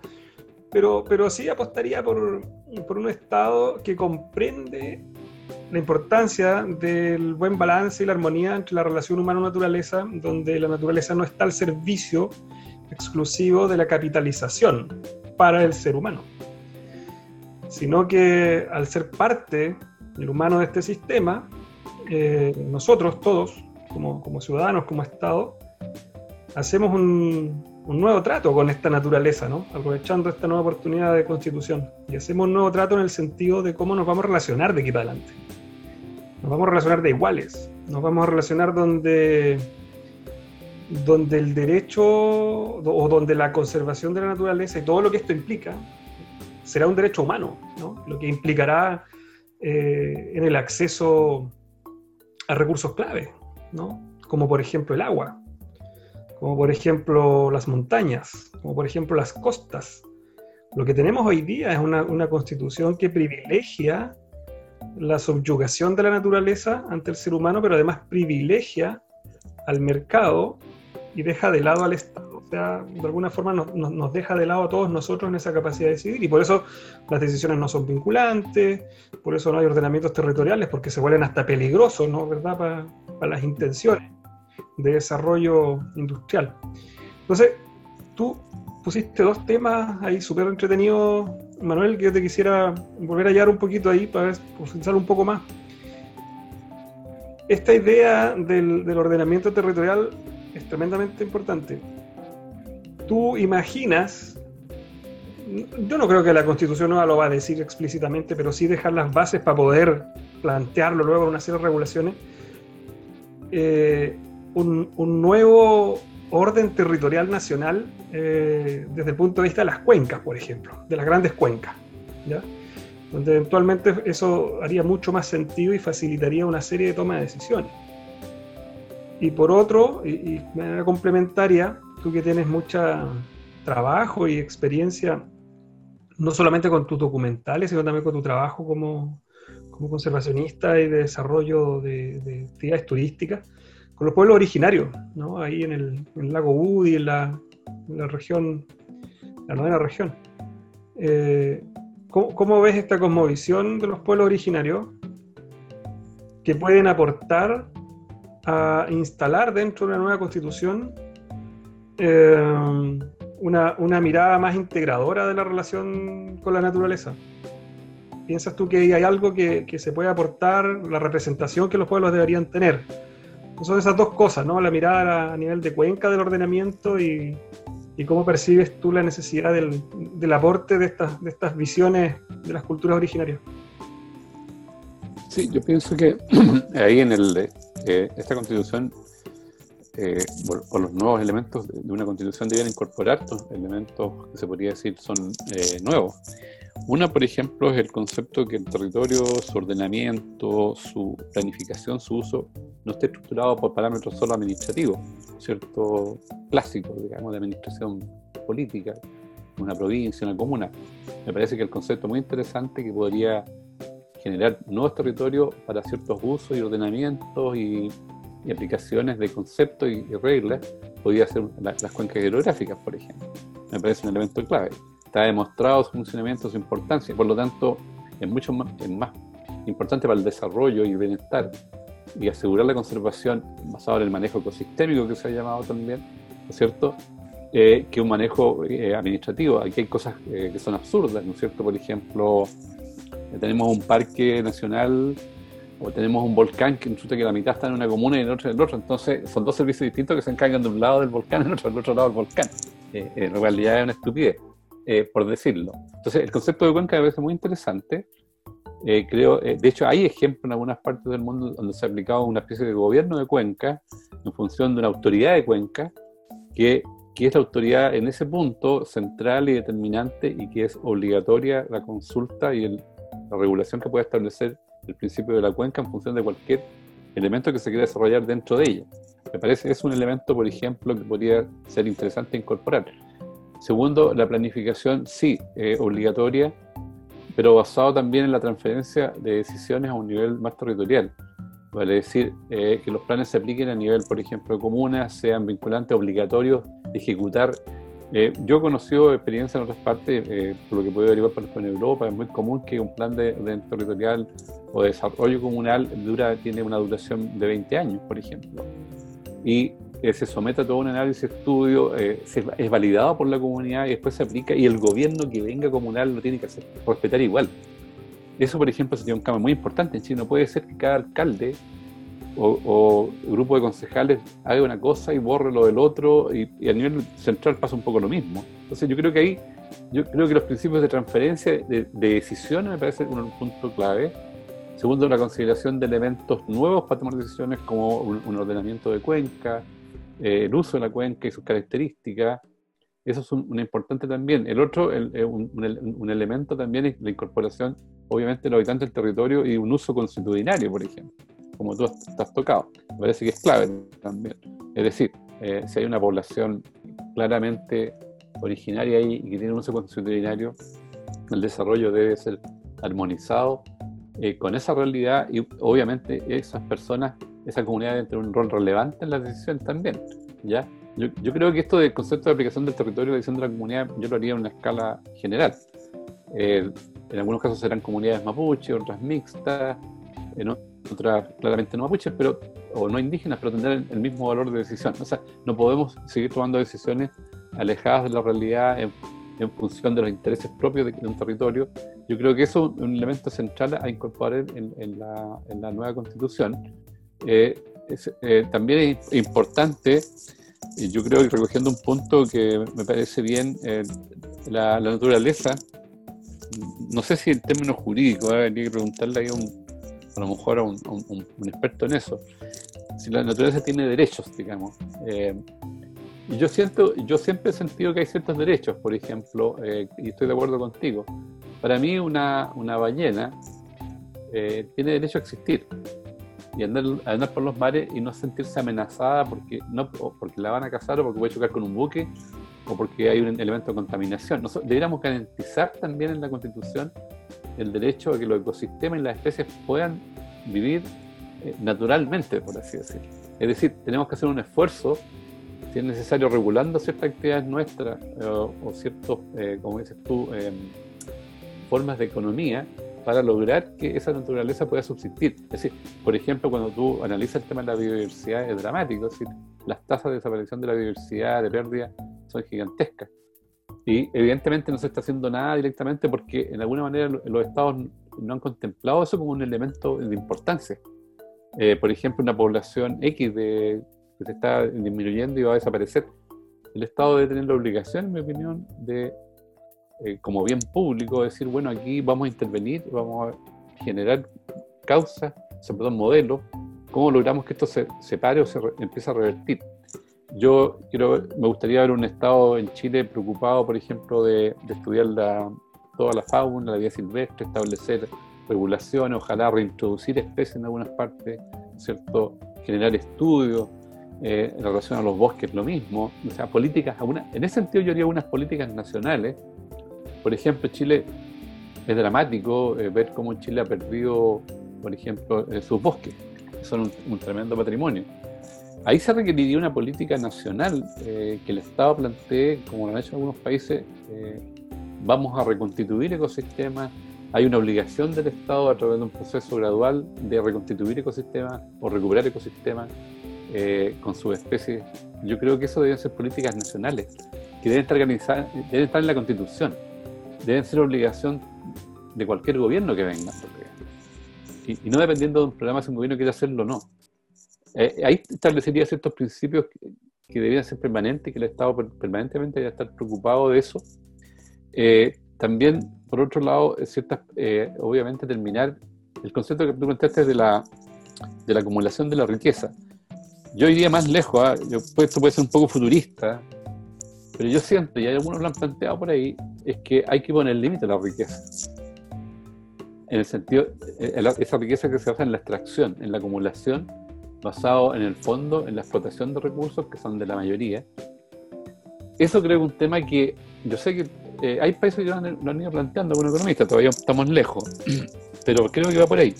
pero, pero sí apostaría por, por un Estado que comprende la importancia del buen balance y la armonía entre la relación humano-naturaleza, donde la naturaleza no está al servicio exclusivo de la capitalización para el ser humano, sino que al ser parte del humano de este sistema, eh, nosotros todos, como, como ciudadanos, como Estado, hacemos un, nuevo trato con esta naturaleza, ¿no? aprovechando esta nueva oportunidad de constitución. Y hacemos un nuevo trato en el sentido de cómo nos vamos a relacionar de aquí para adelante. Nos vamos a relacionar de iguales, nos vamos a relacionar donde, donde el derecho o donde la conservación de la naturaleza y todo lo que esto implica será un derecho humano, ¿no? lo que implicará eh, en el acceso a recursos clave, ¿no? como por ejemplo el agua como por ejemplo las montañas, como por ejemplo las costas. Lo que tenemos hoy día es una, constitución que privilegia la subyugación de la naturaleza ante el ser humano, pero además privilegia al mercado y deja de lado al Estado. De alguna forma nos, deja de lado a todos nosotros en esa capacidad de decidir y por eso las decisiones no son vinculantes, por eso no hay ordenamientos territoriales, porque se vuelven hasta peligrosos, ¿no? ¿Verdad? para las intenciones de desarrollo industrial. Entonces, tú pusiste dos temas ahí súper entretenidos, Manuel, que yo te quisiera volver a hallar un poquito ahí para profundizar un poco más. Esta idea del, del ordenamiento territorial es tremendamente importante. Tú imaginas yo no creo que la constitución nueva lo va a decir explícitamente, pero sí dejar las bases para poder plantearlo luego en una serie de regulaciones. Eh, un, nuevo orden territorial nacional eh, desde el punto de vista de las cuencas, por ejemplo, de las grandes cuencas, ¿ya? donde eventualmente eso haría mucho más sentido y facilitaría una serie de toma de decisiones. Y por otro, y, y de manera complementaria, tú que tienes mucha trabajo y experiencia, no solamente con tus documentales, sino también con tu trabajo como, como conservacionista y de desarrollo de, actividades turísticas, con los pueblos originarios, ¿no? ahí en el, lago Budi, en la, en la región, la novena región. Eh, ¿cómo, ¿Cómo ves esta cosmovisión de los pueblos originarios que pueden aportar a instalar dentro de una nueva constitución eh, una, una, mirada más integradora de la relación con la naturaleza. ¿Piensas tú que hay algo que, que, se puede aportar, la representación que los pueblos deberían tener? Son esas dos cosas, ¿no? La mirada a nivel de cuenca del ordenamiento y, y cómo percibes tú la necesidad del, del aporte de estas, de estas visiones de las culturas originarias. Sí, yo pienso que ahí en el, eh, esta constitución eh, por, los nuevos elementos de una constitución deben incorporar estos elementos que se podría decir son eh, nuevos. Una, por ejemplo, es el concepto que el territorio, su ordenamiento, su planificación, su uso, no esté estructurado por parámetros solo administrativos, ¿cierto? Clásicos, digamos, de administración política, una provincia, una comuna. Me parece que el concepto muy interesante que podría generar nuevos territorios para ciertos usos y ordenamientos y y aplicaciones de conceptos y, reglas podía ser las cuencas hidrográficas, por ejemplo. Me parece un elemento clave. Está demostrado su funcionamiento, su importancia, por lo tanto es mucho más, es más importante para el desarrollo y el bienestar y asegurar la conservación basada en el manejo ecosistémico que se ha llamado también, ¿no es cierto? Eh, que un manejo eh, administrativo. Aquí hay cosas eh, que son absurdas, ¿no es cierto? Por ejemplo, tenemos un parque nacional o tenemos un volcán que resulta que la mitad está en una comuna y el otro en el otro. Entonces, son dos servicios distintos que se encargan de un lado del volcán y el otro del otro lado del volcán. Eh, en realidad es una estupidez, eh, por decirlo. Entonces, el concepto de cuenca me parece muy interesante. Eh, creo, de hecho, hay ejemplos en algunas partes del mundo donde se ha aplicado una especie de gobierno de cuenca en función de una autoridad de cuenca que, que es la autoridad en ese punto central y determinante y que es obligatoria la consulta y la regulación que puede establecer el principio de la cuenca en función de cualquier elemento que se quiera desarrollar dentro de ella. Me parece que es un elemento, por ejemplo, que podría ser interesante incorporar. Segundo, la planificación sí, obligatoria, pero basado también en la transferencia de decisiones a un nivel más territorial. Vale decir, eh, que los planes se apliquen a nivel, por ejemplo, de comunas, sean vinculantes, obligatorios ejecutar eh, yo he conocido experiencia en otras partes, eh, por lo que puedo derivar por ejemplo en Europa, es muy común que un plan de, territorial o desarrollo comunal dura, tiene una duración de 20 años, por ejemplo. Y eh, se somete a todo un análisis, estudio, es validado por la comunidad y después se aplica y el gobierno que venga comunal lo tiene que hacer, respetar igual. Eso, por ejemplo, sería un cambio muy importante en Chile. No puede ser que cada alcalde o, grupo de concejales haga una cosa y borre lo del otro y, a nivel central pasa un poco lo mismo. Entonces yo creo que ahí, yo creo que los principios de transferencia de, decisiones me parece un, punto clave. Segundo, la consideración de elementos nuevos para tomar decisiones como un, ordenamiento de cuenca, eh, el uso de la cuenca y sus características. Eso es un, importante también. El otro, eh, un, elemento también es la incorporación, obviamente, de los habitantes del territorio y un uso constitucionario, por ejemplo como tú has tocado. Me parece que es clave también. Es decir, eh, si hay una población claramente originaria ahí y que tiene un uso constitucionario, el desarrollo debe ser armonizado eh, con esa realidad y obviamente esas personas, esa comunidad debe tener un rol relevante en la decisión también. ¿ya? Yo, yo, creo que esto del concepto de aplicación del territorio, la decisión de la comunidad, yo lo haría en una escala general. Eh, en algunos casos serán comunidades mapuche, otras mixtas, en otras claramente no mapuches, pero, o no indígenas, pero tendrán el mismo valor de decisión. O sea, no podemos seguir tomando decisiones alejadas de la realidad en, función de los intereses propios de, un territorio. Yo creo que eso es un elemento central a incorporar en, la, nueva constitución. Eh, eh, también es importante, y yo creo que recogiendo un punto que me parece bien, eh, la, naturaleza, no sé si en términos jurídicos, ¿eh? habría que preguntarle a, un, a lo mejor a un, experto en eso, si la naturaleza tiene derechos, digamos. Eh, y yo siento, yo siempre he sentido que hay ciertos derechos, por ejemplo, eh, y estoy de acuerdo contigo. Para mí una, una ballena tiene derecho a existir y andar, andar por los mares y no sentirse amenazada porque, no, porque la van a cazar o porque puede chocar con un buque o porque hay un elemento de contaminación. Nosotros deberíamos garantizar también en la Constitución el derecho a que los ecosistemas y las especies puedan vivir eh, naturalmente, por así decirlo. Es decir, tenemos que hacer un esfuerzo, si es necesario, regulando ciertas actividades nuestras eh, o ciertos, eh, como dices tú, em, formas de economía para lograr que esa naturaleza pueda subsistir. Es decir, por ejemplo, cuando tú analizas el tema de la biodiversidad, es dramático, decir, las tasas de desaparición de la biodiversidad, de pérdida, son gigantescas. Y evidentemente no se está haciendo nada directamente porque en alguna manera los estados no han contemplado eso como un elemento de importancia. Eh, por ejemplo, una población X de, que se está disminuyendo y va a desaparecer. El Estado debe tener la obligación, en mi opinión, de eh, como bien público, decir, bueno, aquí vamos a intervenir, vamos a generar causas, perdón, modelos, cómo logramos que esto se, se pare o se empiece a revertir. Yo quiero, me gustaría ver un Estado en Chile preocupado, por ejemplo, de, estudiar toda la fauna, la vida silvestre, establecer regulaciones, ojalá reintroducir especies en algunas partes, ¿cierto? generar estudios eh, en relación a los bosques, lo mismo. O sea, políticas, en ese sentido yo haría unas políticas nacionales por ejemplo, Chile es dramático eh, ver cómo Chile ha perdido, por ejemplo, eh, sus bosques, que son un, tremendo patrimonio. Ahí se requeriría una política nacional eh, que el Estado plantee, como lo han hecho algunos países, vamos a reconstituir ecosistemas, hay una obligación del Estado a través de un proceso gradual de reconstituir ecosistemas o recuperar ecosistemas con sus especies. Yo creo que eso deben ser políticas nacionales, que deben estar organizadas, deben estar en la Constitución deben ser obligación de cualquier gobierno que venga. Y, no dependiendo de un programa si un gobierno quiere hacerlo o no. Eh, ahí establecería ciertos principios que, deberían ser permanentes que el Estado permanentemente debe estar preocupado de eso. Eh, también, por otro lado, ciertas, eh, obviamente terminar el concepto que tú planteaste de la, de la acumulación de la riqueza. Yo iría más lejos, ¿ah? yo, esto puede ser un poco futurista, pero yo siento, y algunos lo han planteado por ahí, es que hay que poner límite a la riqueza. En el sentido, eh, esa riqueza que se basa en la extracción, en la acumulación, basado en el fondo, en la explotación de recursos que son de la mayoría. Eso creo que es un tema que yo sé que eh, hay países que lo han, ido planteando con economistas, todavía estamos lejos, pero creo que va por ahí.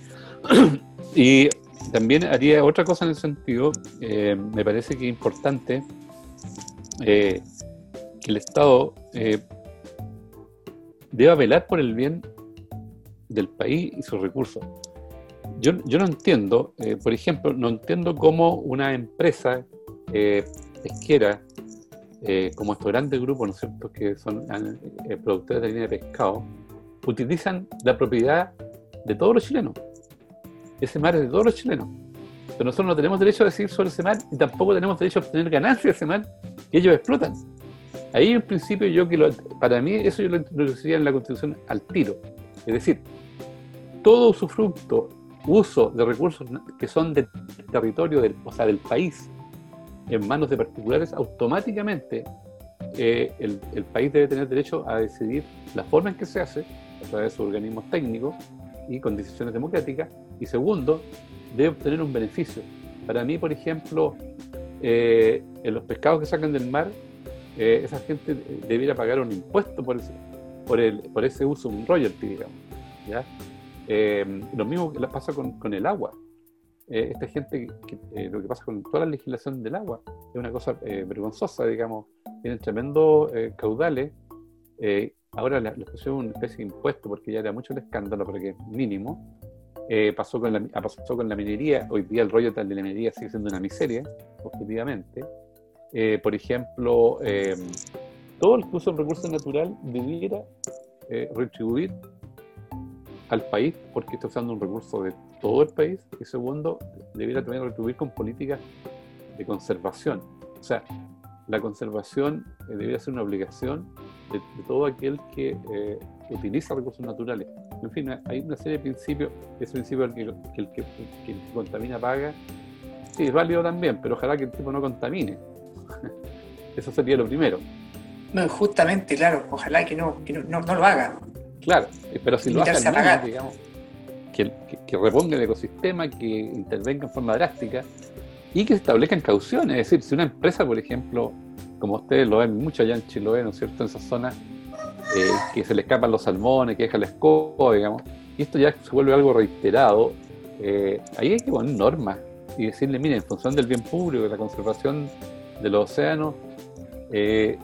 y también haría otra cosa en el sentido, eh, me parece que es importante que el Estado deba velar por el bien del país y sus recursos. Yo, yo no entiendo, eh, por ejemplo, no entiendo cómo una empresa eh, pesquera, eh, como estos grandes grupos, ¿no es cierto?, que son productores de línea de pescado, utilizan la propiedad de todos los chilenos. Ese mar es de todos los chilenos. Pero nosotros no tenemos derecho a decidir sobre ese mar y tampoco tenemos derecho a obtener ganancias de ese mar que ellos explotan. Ahí en principio yo que lo, para mí eso yo lo introduciría en la Constitución al tiro. Es decir, todo usufructo, uso de recursos que son del territorio, o sea, del país, en manos de particulares, automáticamente eh, el, país debe tener derecho a decidir la forma en que se hace, a través de sus organismos técnicos y con decisiones democráticas. Y segundo, debe obtener un beneficio. Para mí, por ejemplo, eh, en los pescados que sacan del mar, eh, esa gente debiera pagar un impuesto por ese, el, por ese uso, un royalty, digamos. ¿ya? Eh, lo mismo que pasa con, con el agua. Eh, esta gente, lo que pasa con toda la legislación del agua, es una cosa vergonzosa, digamos. Tienen tremendos caudales. ahora les pusieron una especie de impuesto porque ya era mucho el escándalo, pero que es mínimo. pasó, con la, pasó con la minería. Hoy día el rollo de la minería sigue siendo una miseria, objetivamente. Eh, por ejemplo, eh, todo el uso de recursos natural debiera eh, retribuir al país porque está usando un recurso de todo el país y segundo, debiera también retribuir con políticas de conservación. O sea, la conservación debería ser una obligación de, todo aquel que eh, utiliza recursos naturales. En fin, hay una serie de principios, ese principio que, que, el que, que el que contamina paga, sí, es válido también, pero ojalá que el tipo no contamine. Eso sería lo primero. No, justamente, claro, ojalá que no, que no, no, lo haga. Claro, pero si lo hace al digamos, que, que, reponga el ecosistema, que intervenga en forma drástica y que establezcan cauciones. Es decir, si una empresa, por ejemplo, como ustedes lo ven mucho allá en Chiloé, ¿no es cierto?, en esas zonas, eh, que se le escapan los salmones, que deja el escobo, digamos, y esto ya se vuelve algo reiterado, eh, ahí hay que poner normas y decirle, miren, en función del bien público, de la conservación de los océanos, eh,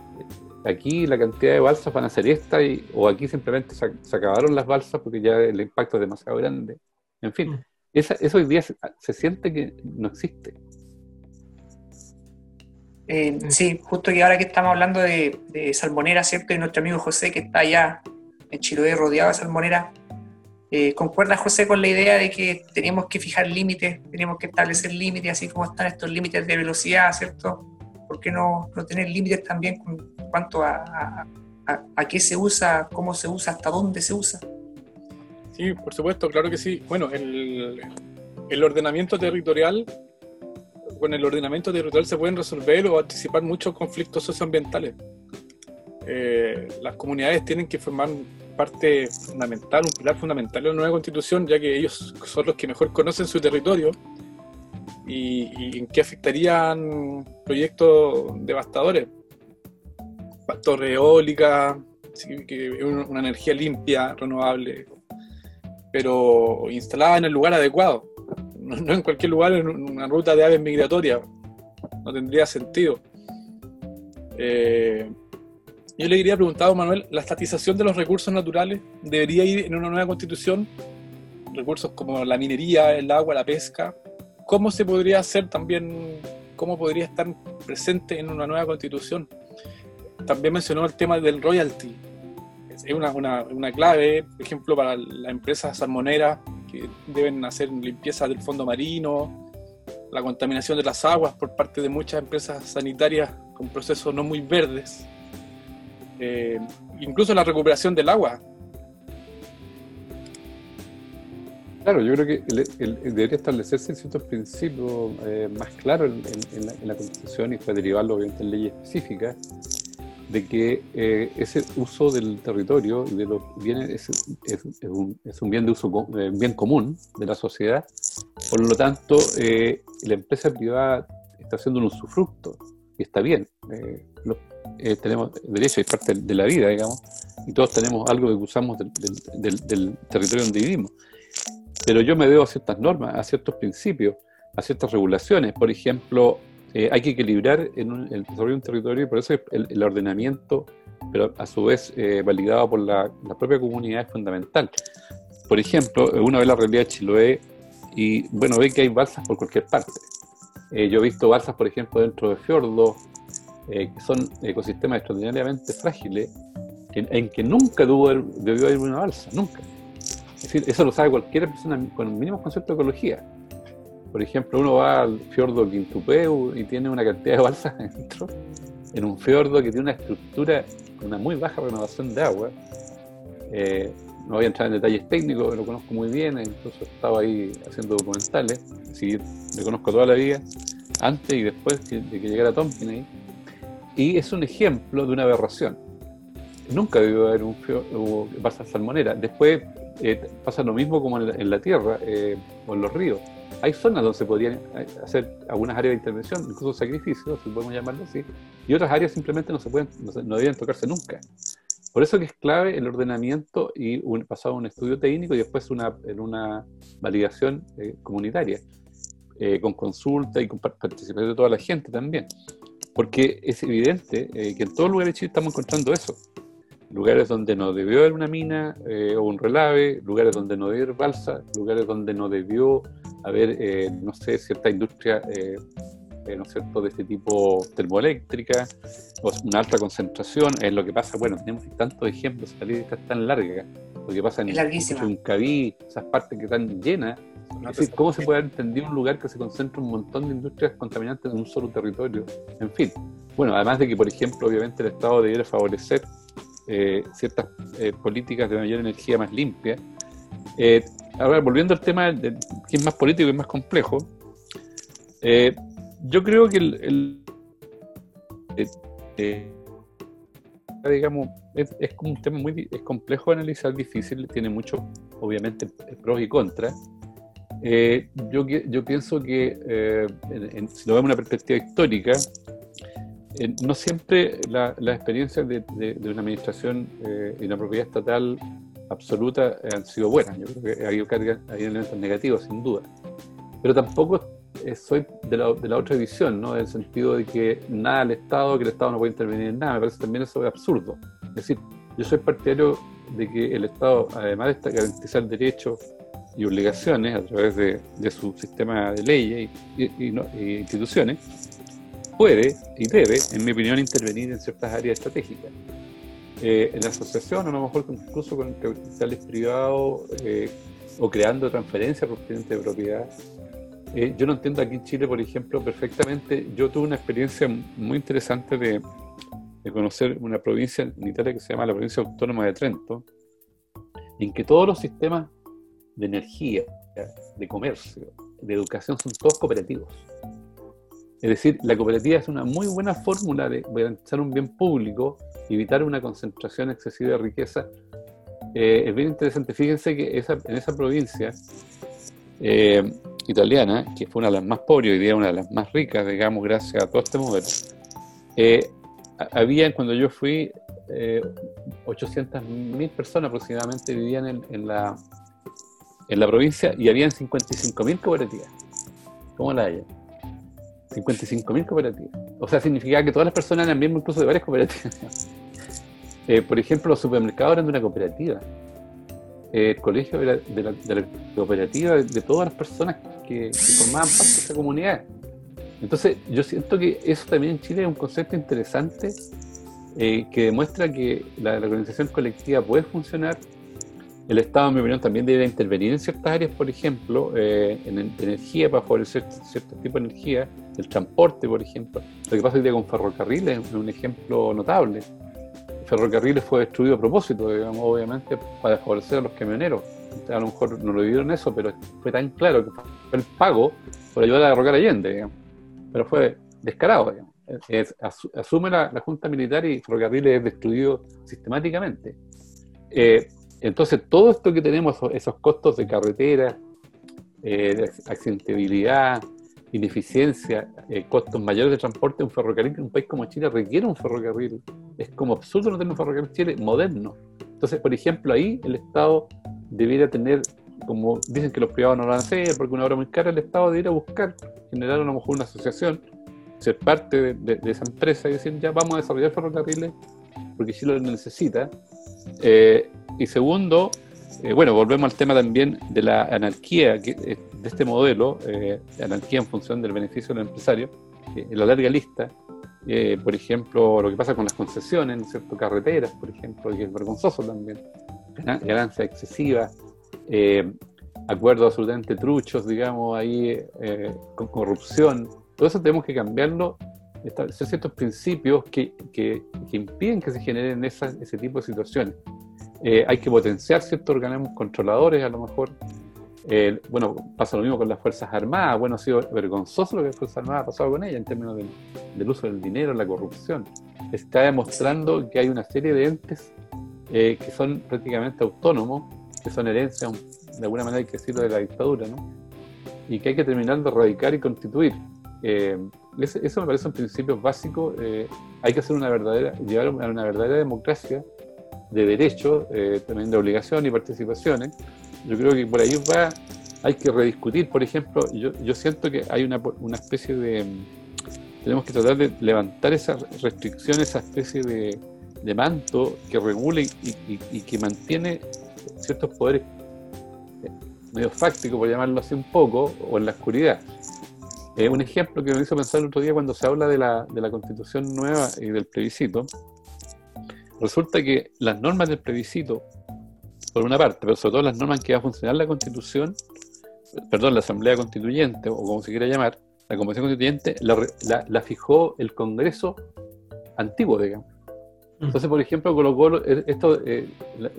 aquí la cantidad de balsas van a ser esta, y, o aquí simplemente se, acabaron las balsas porque ya el impacto es demasiado grande. En fin, mm. eso hoy día se, siente que no existe. Eh, sí, justo que ahora que estamos hablando de, salmonera, ¿cierto? Y nuestro amigo José que está allá en Chiloé rodeado de salmonera, eh, ¿concuerda José con la idea de que tenemos que fijar límites, tenemos que establecer límites, así como están estos límites de velocidad, ¿cierto? ¿Por qué no, no tener límites también con cuanto a, a, qué se usa, cómo se usa, hasta dónde se usa? Sí, por supuesto, claro que sí. Bueno, el, el ordenamiento territorial, con el ordenamiento territorial se pueden resolver o anticipar muchos conflictos socioambientales. Eh, las comunidades tienen que formar parte fundamental, un pilar fundamental de la nueva constitución, ya que ellos son los que mejor conocen su territorio y, en qué afectarían proyectos devastadores. Torre eólica, una energía limpia, renovable, pero instalada en el lugar adecuado, no, en cualquier lugar, en una ruta de aves migratorias, no tendría sentido. Eh, yo le diría preguntado, Manuel, ¿la estatización de los recursos naturales debería ir en una nueva constitución? Recursos como la minería, el agua, la pesca, ¿cómo se podría hacer también, cómo podría estar presente en una nueva constitución? También mencionó el tema del royalty. Es una, una, clave, por ejemplo, para las empresas salmoneras que deben hacer limpieza del fondo marino, la contaminación de las aguas por parte de muchas empresas sanitarias con procesos no muy verdes, eh, incluso la recuperación del agua. Claro, yo creo que debería establecerse ciertos principios eh, más claros en, la, Constitución y fue derivarlo obviamente en leyes específicas de que eh, ese uso del territorio y de los bienes es, un, bien de uso eh, bien común de la sociedad. Por lo tanto, la empresa privada está haciendo un usufructo y está bien. tenemos derecho, es parte de la vida, digamos, y todos tenemos algo que usamos del territorio donde vivimos pero yo me debo a ciertas normas, a ciertos principios, a ciertas regulaciones. Por ejemplo, eh, hay que equilibrar en el desarrollo de un territorio y por eso el, ordenamiento, pero a su vez eh, validado por la, propia comunidad es fundamental. Por ejemplo, uno ve la realidad de Chiloé y bueno, ve que hay balsas por cualquier parte. Eh, yo he visto balsas, por ejemplo, dentro de fiordos, que son ecosistemas extraordinariamente frágiles, en, que nunca debió haber una balsa, nunca eso lo sabe cualquier persona con un mínimo concepto de ecología. Por ejemplo, uno va al fiordo Quintupeu y tiene una cantidad de balsas dentro, en un fiordo que tiene una estructura con una muy baja renovación de agua. Eh, no voy a entrar en detalles técnicos, lo conozco muy bien, incluso he estado ahí haciendo documentales, así me conozco toda la vida, antes y después de que llegara Tompkins ahí. Y es un ejemplo de una aberración. Nunca debió haber un balsa salmonera. Después eh, pasa lo mismo como en la, tierra eh, o en los ríos. Hay zonas donde se podrían eh, hacer algunas áreas de intervención, incluso sacrificios, si podemos llamarlo así, y otras áreas simplemente no se pueden, no, deben tocarse nunca. Por eso que es clave el ordenamiento y un, pasado un estudio técnico y después una, en una validación comunitaria, con consulta y con participación de toda la gente también. Porque es evidente que en todos lugares de Chile estamos encontrando eso lugares donde no debió haber una mina eh, o un relave, lugares donde no debió haber balsa, lugares donde no debió haber, eh, no sé, cierta industria, eh, ¿no es cierto?, de este tipo termoeléctrica, o una alta concentración, es lo que pasa, bueno, tenemos tantos ejemplos, la lista es tan larga, lo que pasa en Cabí, esas partes que están llenas, es decir, ¿cómo se puede entender un lugar que se concentra un montón de industrias contaminantes en un solo territorio? En fin. Bueno, además de que, por ejemplo, obviamente el Estado debiera favorecer eh, ciertas eh, políticas de mayor energía más limpia. ahora, volviendo al tema de, que es más político y más complejo, yo creo que el, digamos, es, es, un tema muy es complejo de analizar, difícil, tiene mucho, obviamente, pros y contras. Eh, yo, yo pienso que, eh, si lo vemos en una perspectiva histórica, eh, no siempre las la experiencias de, una administración y una propiedad estatal absoluta han sido buenas. Yo creo que hay, hay elementos negativos, sin duda. Pero tampoco soy de la, otra visión, ¿no? En el sentido de que nada al Estado, que el Estado no puede intervenir en nada. Me parece también eso es absurdo. Es decir, yo soy partidario de que el Estado, además de garantizar derechos y obligaciones a través de, su sistema de leyes y, instituciones, puede y debe, en mi opinión, intervenir en ciertas áreas estratégicas. Eh, en la asociación, a lo mejor incluso con capitales privados eh, o creando transferencias por de propiedad. Eh, yo no entiendo aquí en Chile, por ejemplo, perfectamente. Yo tuve una experiencia muy interesante de, de conocer una provincia en Italia que se llama la provincia autónoma de Trento, en que todos los sistemas de energía, de comercio, de educación son todos cooperativos. Es decir, la cooperativa es una muy buena fórmula de garantizar un bien público, evitar una concentración excesiva de riqueza. Eh, es bien interesante. Fíjense que en esa provincia eh, italiana, que fue una de las más pobres hoy día una de las más ricas, digamos, gracias a todo este modelo, eh, cuando yo fui, 800.000 personas aproximadamente vivían en la en la provincia y habían 55.000 cooperativas. ¿Cómo la hay? 55.000 cooperativas. O sea, significaba que todas las personas eran miembros incluso de varias cooperativas. Eh, por ejemplo, los supermercados eran de una cooperativa. Eh, el colegio era de la, cooperativa de, todas las personas que, formaban parte de esa comunidad. Entonces, yo siento que eso también en Chile es un concepto interesante eh, que demuestra que la, la organización colectiva puede funcionar el Estado, en mi opinión, también debe intervenir en ciertas áreas, por ejemplo, eh, en, energía para favorecer cierto tipo de energía, el transporte, por ejemplo. Lo que pasa hoy día con ferrocarriles es un ejemplo notable. Ferrocarriles fue destruido a propósito, digamos, obviamente, para favorecer a los camioneros. A lo mejor no lo vivieron eso, pero fue tan claro que fue el pago por ayudar a derrocar a Allende, digamos. Pero fue descarado, digamos. asume la, Junta Militar y Ferrocarriles es destruido sistemáticamente. Eh, entonces, todo esto que tenemos, esos costos de carretera, eh, de accidentabilidad, ineficiencia, eh, costos mayores de transporte, un ferrocarril en un país como Chile requiere un ferrocarril. Es como absurdo no tener un ferrocarril Chile moderno. Entonces, por ejemplo, ahí el Estado debería tener, como dicen que los privados no lo van a hacer porque una obra muy cara, el Estado debería buscar, generar a lo mejor una asociación, ser parte de, esa empresa y decir, ya vamos a desarrollar ferrocarriles porque Chile lo necesita. Eh, y segundo, eh, bueno, volvemos al tema también de la anarquía eh, de este modelo, eh, anarquía en función del beneficio del empresario, en la larga lista, por ejemplo, lo que pasa con las concesiones, en cierto? carreteras, por ejemplo, que es vergonzoso también, ganancia excesiva, acuerdos absolutamente truchos, digamos, ahí con corrupción, todo eso tenemos que cambiarlo establecer ciertos principios que, que, que impiden que se generen ese tipo de situaciones. Eh, hay que potenciar ciertos organismos controladores, a lo mejor. Eh, bueno, pasa lo mismo con las Fuerzas Armadas. Bueno, ha sido vergonzoso lo que las Fuerzas Armadas ha pasado con ellas en términos del, uso del dinero, la corrupción. Está demostrando que hay una serie de entes eh, que son prácticamente autónomos, que son herencias, de alguna manera hay que decirlo, de la dictadura, ¿no? Y que hay que terminar de erradicar y constituir. eso me parece un principio básico. hay que hacer una verdadera, llevar a una verdadera democracia de derechos, eh, también de obligaciones y participaciones. Yo creo que por ahí va, hay que rediscutir, por ejemplo, yo, yo siento que hay una, una especie de, tenemos que tratar de levantar esa restricción, esa especie de, de manto que regule y, y, que mantiene ciertos poderes eh, medio fácticos, por llamarlo así un poco, o en la oscuridad. Eh, un ejemplo que me hizo pensar el otro día cuando se habla de la, de la constitución nueva y del plebiscito, Resulta que las normas del plebiscito, por una parte, pero sobre todo las normas en que va a funcionar la constitución, perdón, la asamblea constituyente, o como se quiera llamar, la convención constituyente, la, fijó el Congreso antiguo, digamos. Entonces, por ejemplo, Colo Colo, eh, esto, eh,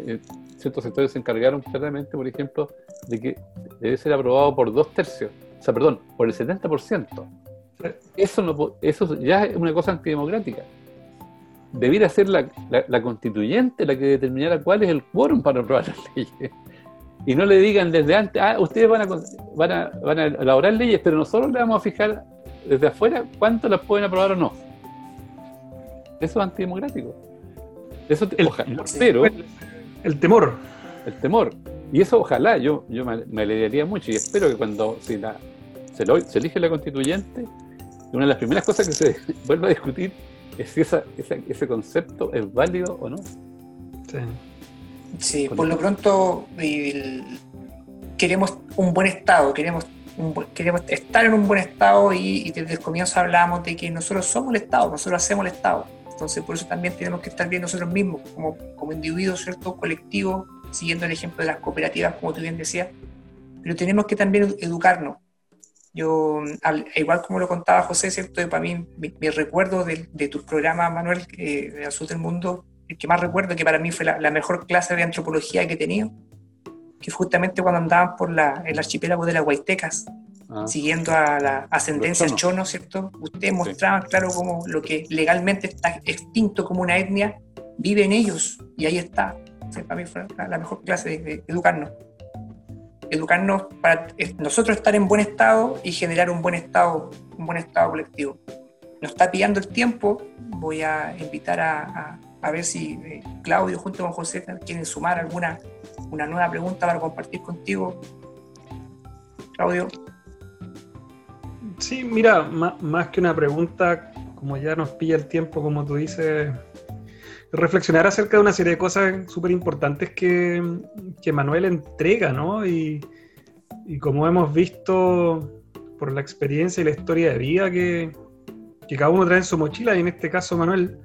eh, ciertos sectores se encargaron claramente, por ejemplo, de que debe ser aprobado por dos tercios, o sea, perdón, por el 70%. Eso, no, eso ya es una cosa antidemocrática. Debiera ser la, la, constituyente la que determinara cuál es el quórum para aprobar las leyes. Y no le digan desde antes, ah, ustedes van a, van a, van a elaborar leyes, pero nosotros le vamos a fijar desde afuera cuánto las pueden aprobar o no. Eso es antidemocrático. Eso, el, pero, el temor. El temor. Y eso ojalá, yo, yo me, me alegraría mucho y espero que cuando si la, se, lo, se, elige la constituyente, una de las primeras cosas que se vuelva a discutir es si esa, ese concepto es válido o no. Sí, sí por lo pronto queremos un buen Estado, queremos, queremos estar en un buen Estado y, y desde el comienzo hablamos de que nosotros somos el Estado, nosotros hacemos el Estado entonces, por eso también tenemos que estar bien nosotros mismos, como, como individuos, ¿cierto? Colectivos, siguiendo el ejemplo de las cooperativas, como tú bien decías. Pero tenemos que también educarnos. Yo, al, igual como lo contaba José, ¿cierto? Para mí, mi, recuerdo de, de tus programas, Manuel, eh, de Azul del Mundo, el que más recuerdo, que para mí fue la, mejor clase de antropología que he tenido, que justamente cuando andaban por la, el archipiélago de las Huaytecas, Ah. siguiendo a la ascendencia chono, ¿cierto? Ustedes mostraban, claro, como lo que legalmente está extinto como una etnia vive en ellos, y ahí está. para mí fue la mejor clase de, educarnos. Educarnos para nosotros estar en buen estado y generar un buen estado, un buen estado colectivo. Nos está pillando el tiempo, voy a invitar a, a, ver si eh, Claudio junto con José quieren sumar alguna una nueva pregunta para compartir contigo. Claudio. Sí, mira, más, que una pregunta, como ya nos pilla el tiempo, como tú dices, reflexionar acerca de una serie de cosas súper importantes que, Manuel entrega, ¿no? Y, como hemos visto por la experiencia y la historia de vida que, cada uno trae en su mochila, y en este caso, Manuel,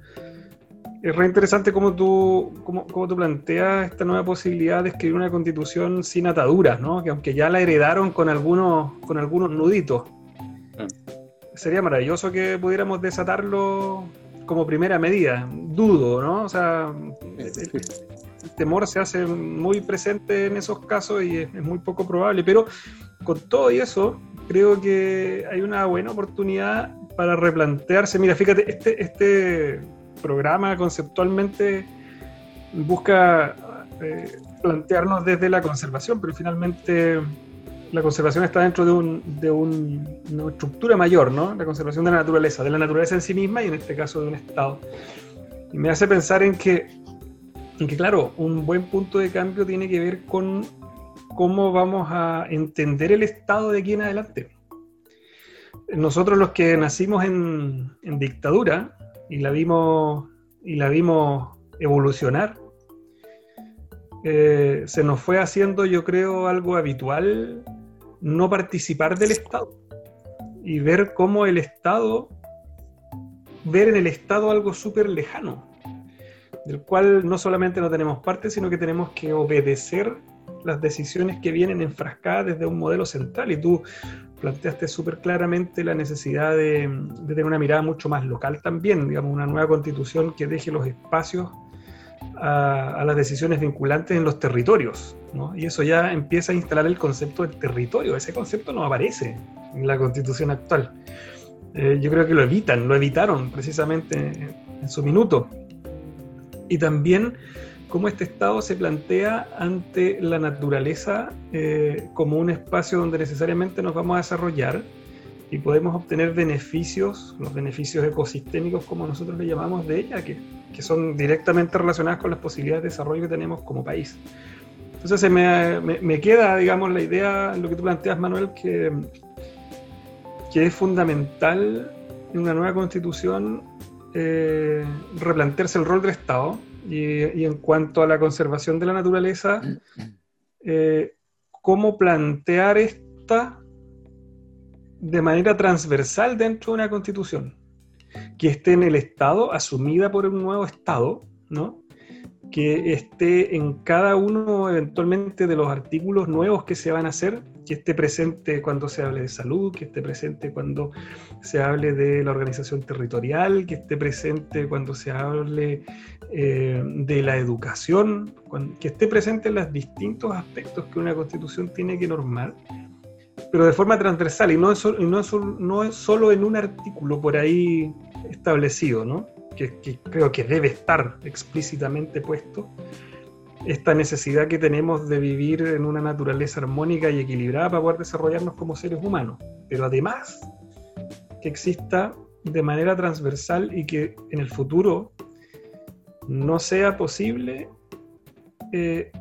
es re interesante cómo tú, cómo, cómo tú planteas esta nueva posibilidad de escribir una constitución sin ataduras, ¿no? Que aunque ya la heredaron con algunos, con algunos nuditos. Sería maravilloso que pudiéramos desatarlo como primera medida. Dudo, ¿no? O sea, el, temor se hace muy presente en esos casos y es, muy poco probable, pero con todo y eso, creo que hay una buena oportunidad para replantearse. Mira, fíjate, este, este programa conceptualmente busca eh, plantearnos desde la conservación, pero finalmente la conservación está dentro de, un, de una estructura mayor, ¿no? La conservación de la naturaleza, de la naturaleza en sí misma y en este caso de un Estado. Y me hace pensar en que, en que, claro, un buen punto de cambio tiene que ver con cómo vamos a entender el Estado de aquí en adelante. Nosotros los que nacimos en, en dictadura y la vimos, y la vimos evolucionar, eh, se nos fue haciendo, yo creo, algo habitual no participar del Estado y ver cómo el Estado, ver en el Estado algo súper lejano, del cual no solamente no tenemos parte, sino que tenemos que obedecer las decisiones que vienen enfrascadas desde un modelo central. Y tú planteaste súper claramente la necesidad de, de, tener una mirada mucho más local también, digamos, una nueva constitución que deje los espacios a, las decisiones vinculantes en los territorios. ¿no? Y eso ya empieza a instalar el concepto del territorio. Ese concepto no aparece en la constitución actual. Eh, yo creo que lo evitan, lo evitaron precisamente en, su minuto. Y también cómo este Estado se plantea ante la naturaleza eh, como un espacio donde necesariamente nos vamos a desarrollar y podemos obtener beneficios, los beneficios ecosistémicos como nosotros le llamamos de ella, que, que son directamente relacionadas con las posibilidades de desarrollo que tenemos como país. Entonces se me, me, queda, digamos, la idea, lo que tú planteas, Manuel, que, que es fundamental en una nueva constitución eh, replantearse el rol del Estado y, y, en cuanto a la conservación de la naturaleza, eh, cómo plantear esta de manera transversal dentro de una constitución, que esté en el Estado, asumida por un nuevo Estado, ¿no? que esté en cada uno eventualmente de los artículos nuevos que se van a hacer, que esté presente cuando se hable de salud, que esté presente cuando se hable de la organización territorial, que esté presente cuando se hable eh, de la educación, que esté presente en los distintos aspectos que una constitución tiene que normar, pero de forma transversal y no es, no es, no es solo en un artículo por ahí establecido, ¿no? que, creo que debe estar explícitamente puesto, esta necesidad que tenemos de vivir en una naturaleza armónica y equilibrada para poder desarrollarnos como seres humanos. Pero además, que exista de manera transversal y que en el futuro no sea posible, eh,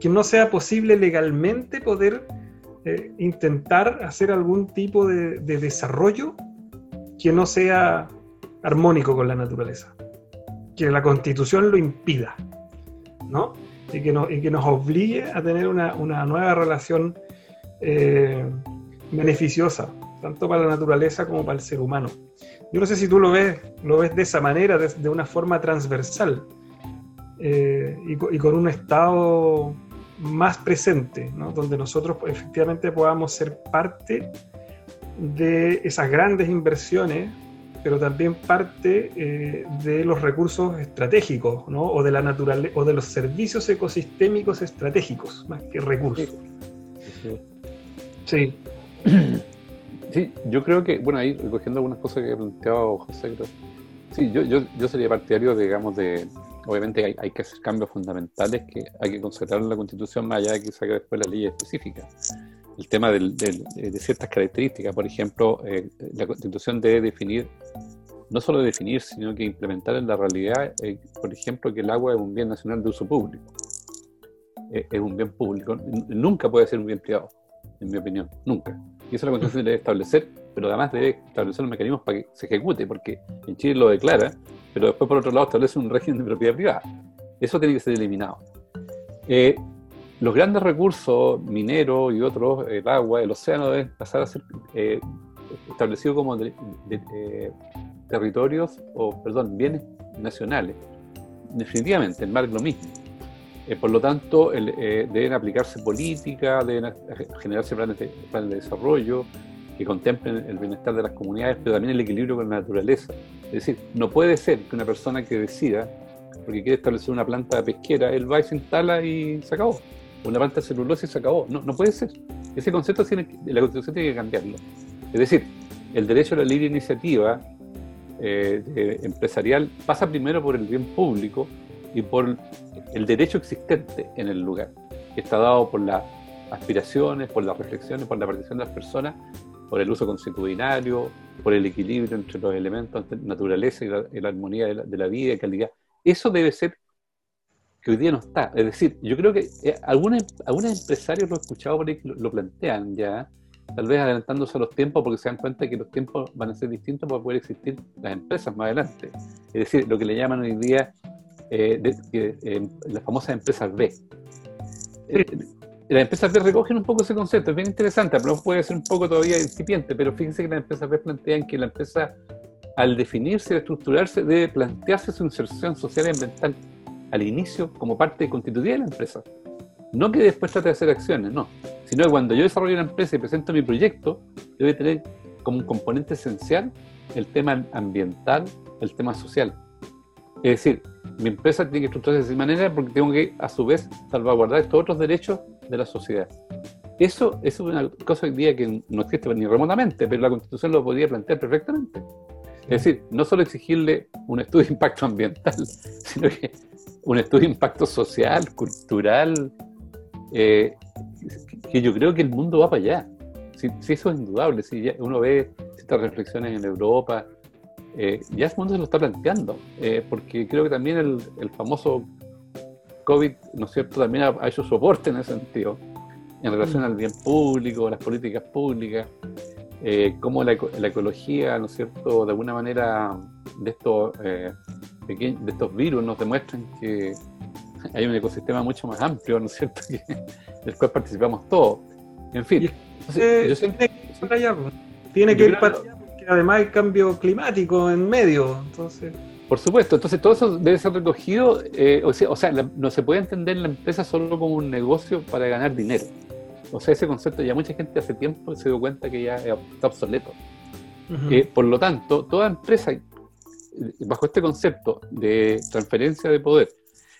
que no sea posible legalmente poder eh, intentar hacer algún tipo de desarrollo que no sea armónico con la naturaleza. Que la constitución lo impida, ¿no? Y que, y que nos obligue a tener una, nueva relación eh, beneficiosa, tanto para la naturaleza como para el ser humano. Yo no sé si tú lo ves, de esa manera, de, una forma transversal eh, y, con un estado más presente, ¿no? donde nosotros efectivamente podamos ser parte de esas grandes inversiones pero también parte eh, de los recursos estratégicos, ¿no? O de la naturaleza, o de los servicios ecosistémicos estratégicos, más que recursos. Sí. sí. yo creo que, bueno, ahí recogiendo algunas cosas que ha planteado José, sí, yo, yo, yo sería partidario, digamos, de, obviamente hay, que hacer cambios fundamentales que hay que considerar en la Constitución más allá de que saque después la ley específica el tema de, ciertas características. Por ejemplo, eh, la Constitución debe definir, no solo definir, sino que implementar en la realidad, eh, por ejemplo, que el agua es un bien nacional de uso público. Eh, es un bien público. Nunca puede ser un bien privado, en mi opinión. Nunca. Y eso la Constitución debe establecer, pero además debe establecer los mecanismos para que se ejecute, porque en Chile lo declara, pero después, por otro lado, establece un régimen de propiedad privada. Eso tiene que ser eliminado. Eh, los grandes recursos mineros y otros, el agua, el océano, deben pasar a ser eh, establecidos como eh, territorios o, perdón, bienes nacionales. Definitivamente, el mar es lo mismo. Eh, por lo tanto, deben aplicarse políticas, deben generarse planes de, planes de desarrollo que contemplen el bienestar de las comunidades, pero también el equilibrio con la naturaleza. Es decir, no puede ser que una persona que decida, porque quiere establecer una planta pesquera, él va y se instala y se acabó una planta celulosa y se acabó. No, no puede ser. Ese concepto tiene, la Constitución tiene que cambiarlo. Es decir, el derecho a la libre iniciativa eh, empresarial pasa primero por el bien público y por el derecho existente en el lugar, que está dado por las aspiraciones, por las reflexiones, por la participación de las personas, por el uso constitucionario, por el equilibrio entre los elementos de naturaleza y la, armonía de la, de la vida y calidad. Eso debe ser que hoy día no está. Es decir, yo creo que eh, algunos, algunos empresarios lo he escuchado por ahí que lo, plantean ya, tal vez adelantándose a los tiempos porque se dan cuenta que los tiempos van a ser distintos para poder existir las empresas más adelante. Es decir, lo que le llaman hoy día eh, eh, las famosas empresas B. las empresas B recogen un poco ese concepto, es bien interesante, pero puede ser un poco todavía incipiente, pero fíjense que las empresas B plantean que la empresa, al definirse, estructurarse, debe plantearse su inserción social y ambiental al inicio como parte constitutiva de la empresa. No que después trate de hacer acciones, no. Sino que cuando yo desarrollo una empresa y presento mi proyecto, debe tener como un componente esencial el tema ambiental, el tema social. Es decir, mi empresa tiene que estructurarse de esa manera porque tengo que, a su vez, salvaguardar estos otros derechos de la sociedad. Eso, eso es una cosa hoy día que no existe ni remotamente, pero la Constitución lo podría plantear perfectamente. Es decir, no solo exigirle un estudio de impacto ambiental, sino que un estudio de impacto social, cultural, eh, que yo creo que el mundo va para allá. Si, eso es indudable, si uno ve estas reflexiones en Europa, eh, ya el mundo se lo está planteando, eh, porque creo que también el, famoso COVID, ¿no es cierto?, también ha, hecho soporte en ese sentido, en relación al bien público, las políticas públicas, cómo la, la, ecología, ¿no es cierto?, de alguna manera de estos de estos virus nos demuestran que hay un ecosistema mucho más amplio, ¿no es cierto?, del cual participamos todos. En fin, yo siempre, tiene que ir para allá porque además hay cambio climático en medio, entonces... Por supuesto, entonces todo eso debe ser recogido, eh, o sea, o sea no se puede entender la empresa solo como un negocio para ganar dinero. O sea, ese concepto ya mucha gente hace tiempo se dio cuenta que ya está obsoleto. Eh, por lo tanto, toda empresa, bajo este concepto de transferencia de poder,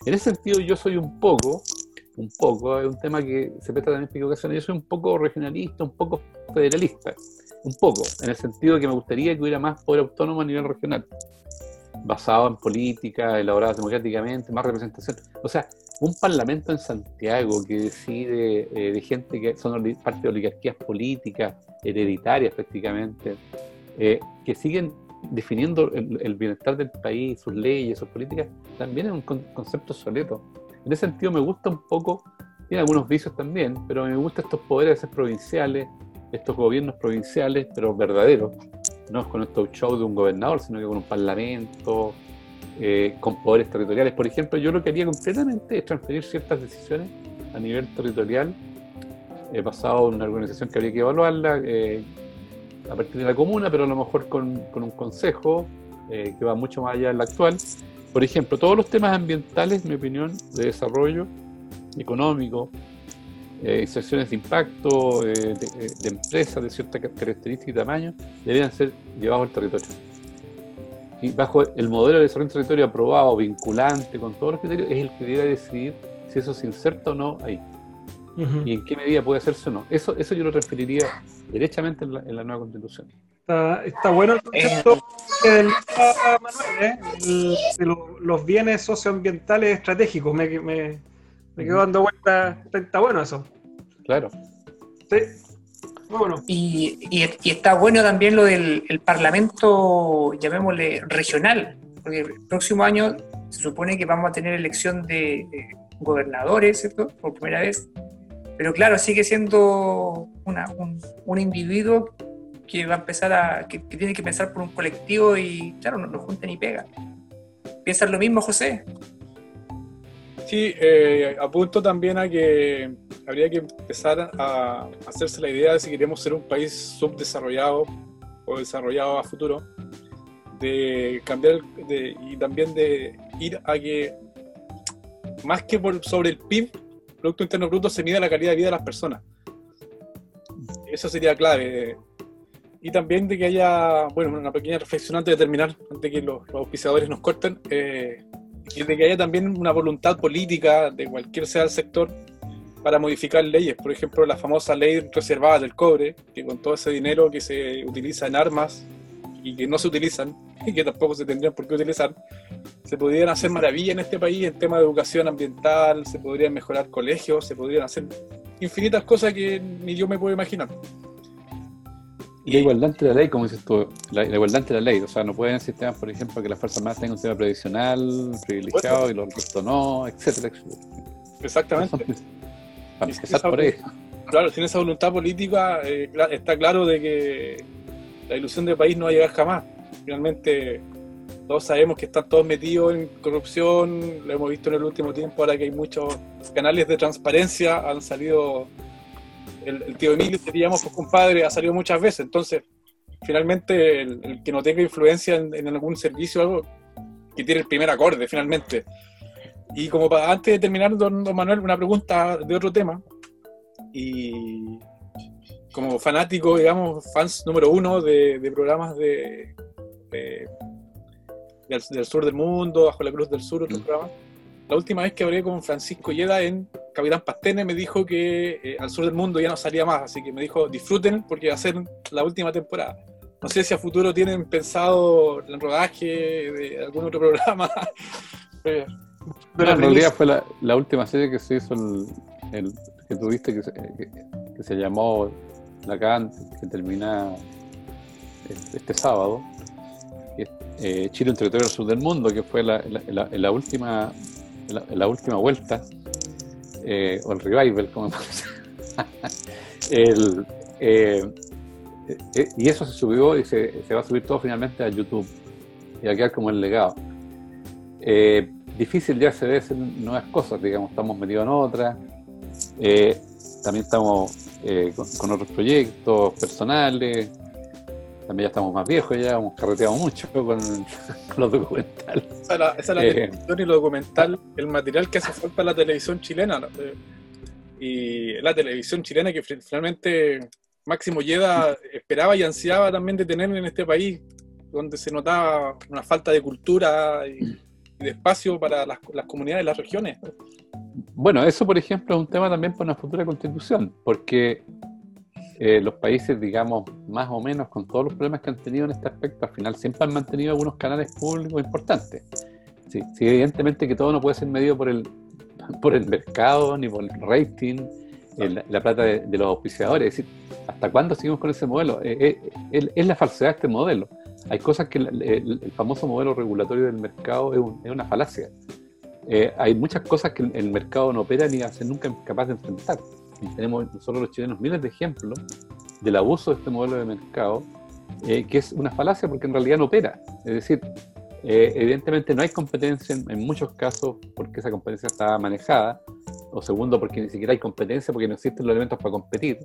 en ese sentido yo soy un poco, un poco, es un tema que se presta también en ocasiones, yo soy un poco regionalista, un poco federalista, un poco, en el sentido de que me gustaría que hubiera más poder autónomo a nivel regional, basado en política, elaboradas democráticamente, más representación. O sea, un parlamento en Santiago que decide eh, de gente que son parte de oligarquías políticas, hereditarias prácticamente, eh, que siguen definiendo el, bienestar del país, sus leyes, sus políticas, también es un concepto soleto. En ese sentido me gusta un poco, tiene algunos vicios también, pero me gustan estos poderes provinciales, estos gobiernos provinciales, pero verdaderos, no con estos shows de un gobernador, sino que con un parlamento, eh, con poderes territoriales. Por ejemplo, yo lo que haría concretamente es transferir ciertas decisiones a nivel territorial, eh, basado en una organización que habría que evaluarla, eh, a partir de la comuna, pero a lo mejor con, con un consejo eh, que va mucho más allá del actual. Por ejemplo, todos los temas ambientales, en mi opinión, de desarrollo económico, eh, inserciones de impacto eh, de, empresas de cierta característica y tamaño, deberían ser llevados al territorio. Y bajo el modelo de desarrollo territorio aprobado, vinculante, con todos los criterios, es el que debería decidir si eso se inserta o no ahí y en qué medida puede hacerse o no. Eso, eso yo lo transferiría derechamente en la, nueva constitución. Está, está, bueno el concepto del Manuel, ¿eh? los bienes socioambientales estratégicos. Me, me, me quedo dando vuelta. Está, bueno eso. Claro. Sí. Muy bueno. Y, y, está bueno también lo del Parlamento, llamémosle regional, porque el próximo año se supone que vamos a tener elección de, de gobernadores, ¿cierto? Por primera vez. Pero claro, sigue siendo un, individuo que va a empezar a, que, tiene que pensar por un colectivo y claro, no, no junta ni pega. ¿Piensas lo mismo, José? Sí, eh, apunto también a que habría que empezar a hacerse la idea de si queremos ser un país subdesarrollado o desarrollado a futuro, de cambiar y también de ir a que más que por sobre el PIB Producto Interno Bruto se mide la calidad de vida de las personas. Eso sería clave. Y también de que haya, bueno, una pequeña reflexión antes de terminar, antes de que los, auspiciadores nos corten, eh, y de que haya también una voluntad política de cualquier sea el sector para modificar leyes. Por ejemplo, la famosa ley reservada del cobre, que con todo ese dinero que se utiliza en armas y que no se utilizan, y que tampoco se tendrían por qué utilizar, se podrían hacer maravillas en este país en tema de educación ambiental, se podrían mejorar colegios, se podrían hacer infinitas cosas que ni yo me puedo imaginar. Y la igualdad entre la ley, como dices tú, la, igualdad entre la ley, o sea, no pueden sistemas, por ejemplo, que las fuerzas más tengan un tema previsional, privilegiado y los restos no, etcétera, etcétera. Exactamente. Para por ahí. Claro, sin esa voluntad política, eh, está claro de que la ilusión de país no va a llegar jamás. Finalmente, todos sabemos que están todos metidos en corrupción, lo hemos visto en el último tiempo, ahora que hay muchos canales de transparencia, han salido, el, tío Emilio, diríamos, pues compadre, ha salido muchas veces, entonces, finalmente, el, que no tenga influencia en, algún servicio o algo, que tiene el primer acorde, finalmente. Y como para, antes de terminar, don, Manuel, una pregunta de otro tema, y como fanático, digamos, fans número uno de, programas de, del, sur del mundo, bajo la cruz del sur, otro mm. programa. La última vez que hablé con Francisco Yeda en Capitán Pastene me dijo que eh, al sur del mundo ya no salía más, así que me dijo disfruten porque va a ser la última temporada. No sé si a futuro tienen pensado el rodaje de algún otro programa. Eh, en realidad fue la, última serie que se hizo, el, que tuviste, que se, que se llamó Lacan, que termina este, sábado, eh, Chile en territorio del sur del mundo, que fue la, la, última la, última vuelta, eh, o el revival, como el, eh, eh, y eso se subió y se, va a subir todo finalmente a YouTube y a quedar como el legado. difícil ya se ve nuevas cosas, digamos, estamos metidos en otras. también estamos con, otros proyectos personales. También ya estamos más viejos, ya hemos carreteado mucho con, los documentales. Esa es la, esa la Eh. televisión y lo documental, el material que hace falta a la televisión chilena. Eh, Y la televisión chilena que finalmente Máximo Lleda esperaba y ansiaba también de tener en este país, donde se notaba una falta de cultura y, y de espacio para las, las comunidades y las regiones. Bueno, eso por ejemplo es un tema también para una futura constitución, porque eh, los países, digamos, más o menos con todos los problemas que han tenido en este aspecto, al final siempre han mantenido algunos canales públicos importantes. Sí, evidentemente que todo no puede ser medido por el, por el mercado, ni por el rating, eh, la, la plata de, los auspiciadores. Es decir, ¿hasta cuándo seguimos con ese modelo? Eh, es, la falsedad de este modelo. Hay cosas que el, famoso modelo regulatorio del mercado es, un- es una falacia. Hay muchas cosas que el, el mercado no opera ni va a ser nunca capaz de enfrentar. Y tenemos nosotros los chilenos miles de ejemplos del abuso de este modelo de mercado, eh, que es una falacia porque en realidad no opera. Es decir, eh, evidentemente no hay competencia en, en muchos casos porque esa competencia está manejada, o segundo, porque ni siquiera hay competencia porque no existen los elementos para competir.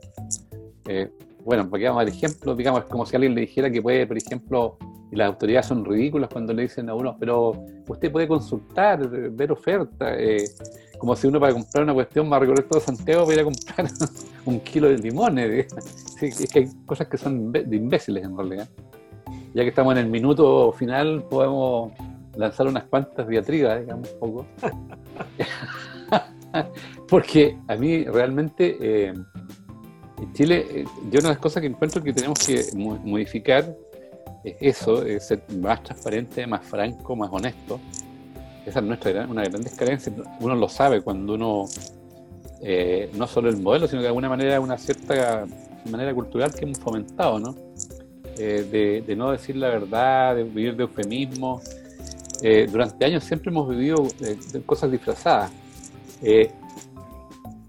Eh, bueno, para que vamos al ejemplo, digamos, es como si alguien le dijera que puede, por ejemplo, y las autoridades son ridículas cuando le dicen a uno, pero usted puede consultar, ver ofertas, eh, como si uno para comprar una cuestión recorrer todo Santiago para ir a comprar un kilo de limones. Sí, es que hay cosas que son de imbéciles en realidad. Ya que estamos en el minuto final, podemos lanzar unas cuantas diatribas, digamos, un poco. Porque a mí realmente eh, en Chile, eh, yo una de las cosas que encuentro que tenemos que mo- modificar es eso, es ser más transparente, más franco, más honesto. Esa es nuestra gran- una grandes carencias. Uno lo sabe cuando uno, eh, no solo el modelo, sino que de alguna manera una cierta manera cultural que hemos fomentado, ¿no? Eh, de, de no decir la verdad, de vivir de eufemismo. Eh, durante años siempre hemos vivido de cosas disfrazadas.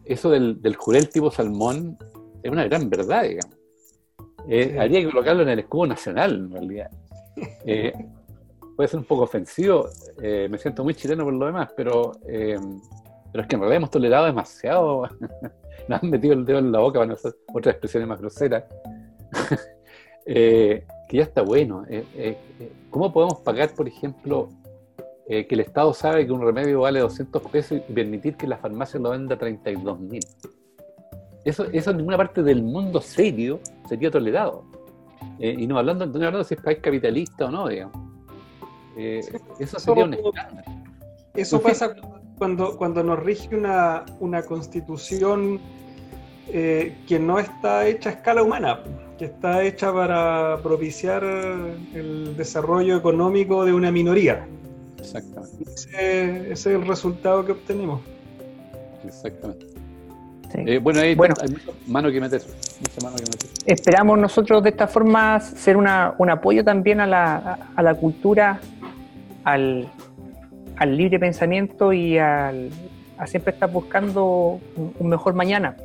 Eso del, del jurel tipo salmón es una gran verdad, digamos. Sí. Habría que colocarlo en el escudo nacional, en realidad. Puede ser un poco ofensivo, eh, me siento muy chileno por lo demás, pero, eh, pero es que en realidad hemos tolerado demasiado, nos han metido el dedo en la boca para hacer otras expresiones más groseras, Eh, que ya está bueno. ¿Cómo podemos pagar, por ejemplo, que el Estado sabe que un remedio vale 200 pesos y permitir que la farmacia lo venda a 32 mil? Eso, eso en ninguna parte del mundo serio sería tolerado. Y no hablando, no hablando si es país capitalista o no, digamos. Eh, eso sería un escándalo. Eso pasa cuando, cuando nos rige una, una constitución eh, que no está hecha a escala humana, que está hecha para propiciar el desarrollo económico de una minoría. Exactamente, Ese, ese es el resultado que obtenemos. exactamente. Sí. Eh, bueno, ahí Bueno. hay mucha mano que meter. Mucha mano que meter. Esperamos nosotros de esta forma ser una, un apoyo también a la, a la cultura, al, al libre pensamiento y al, a siempre estar buscando un, mejor mañana.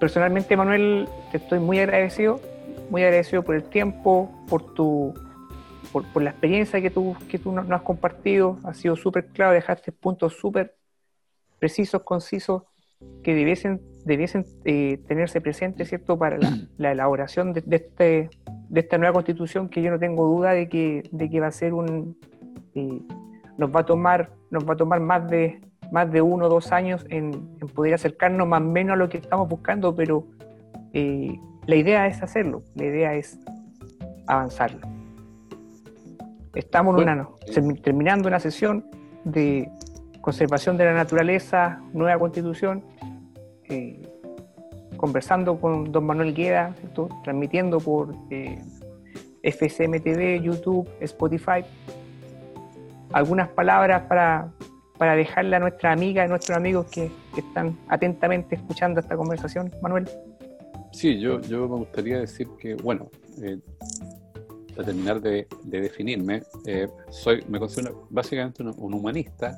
Personalmente, Manuel, te estoy muy agradecido, muy agradecido por el tiempo, por tu por, la experiencia que tú, que tú nos nos has compartido. Ha sido súper claro, dejaste puntos súper precisos, concisos, que debiesen, debiesen eh, tenerse presentes, ¿cierto?, para la, la elaboración de, de este, de esta nueva constitución, que yo no tengo duda de que, de que va a ser un... eh, nos va a tomar, nos va a tomar más de, más de uno o dos años en, en poder acercarnos más o menos a lo que estamos buscando, pero eh, la idea es hacerlo, la idea es avanzarlo. Estamos en una, terminando una sesión de conservación de la naturaleza, nueva constitución, eh, conversando con don Manuel Gueda, ¿cierto? transmitiendo por eh, FCMTV, YouTube, Spotify. Algunas palabras para, para dejarle a nuestra amiga, a nuestros amigos que, están atentamente escuchando esta conversación, Manuel. Sí, yo, yo me gustaría decir que, bueno, eh, para terminar de, de definirme, eh, soy, me considero básicamente un humanista,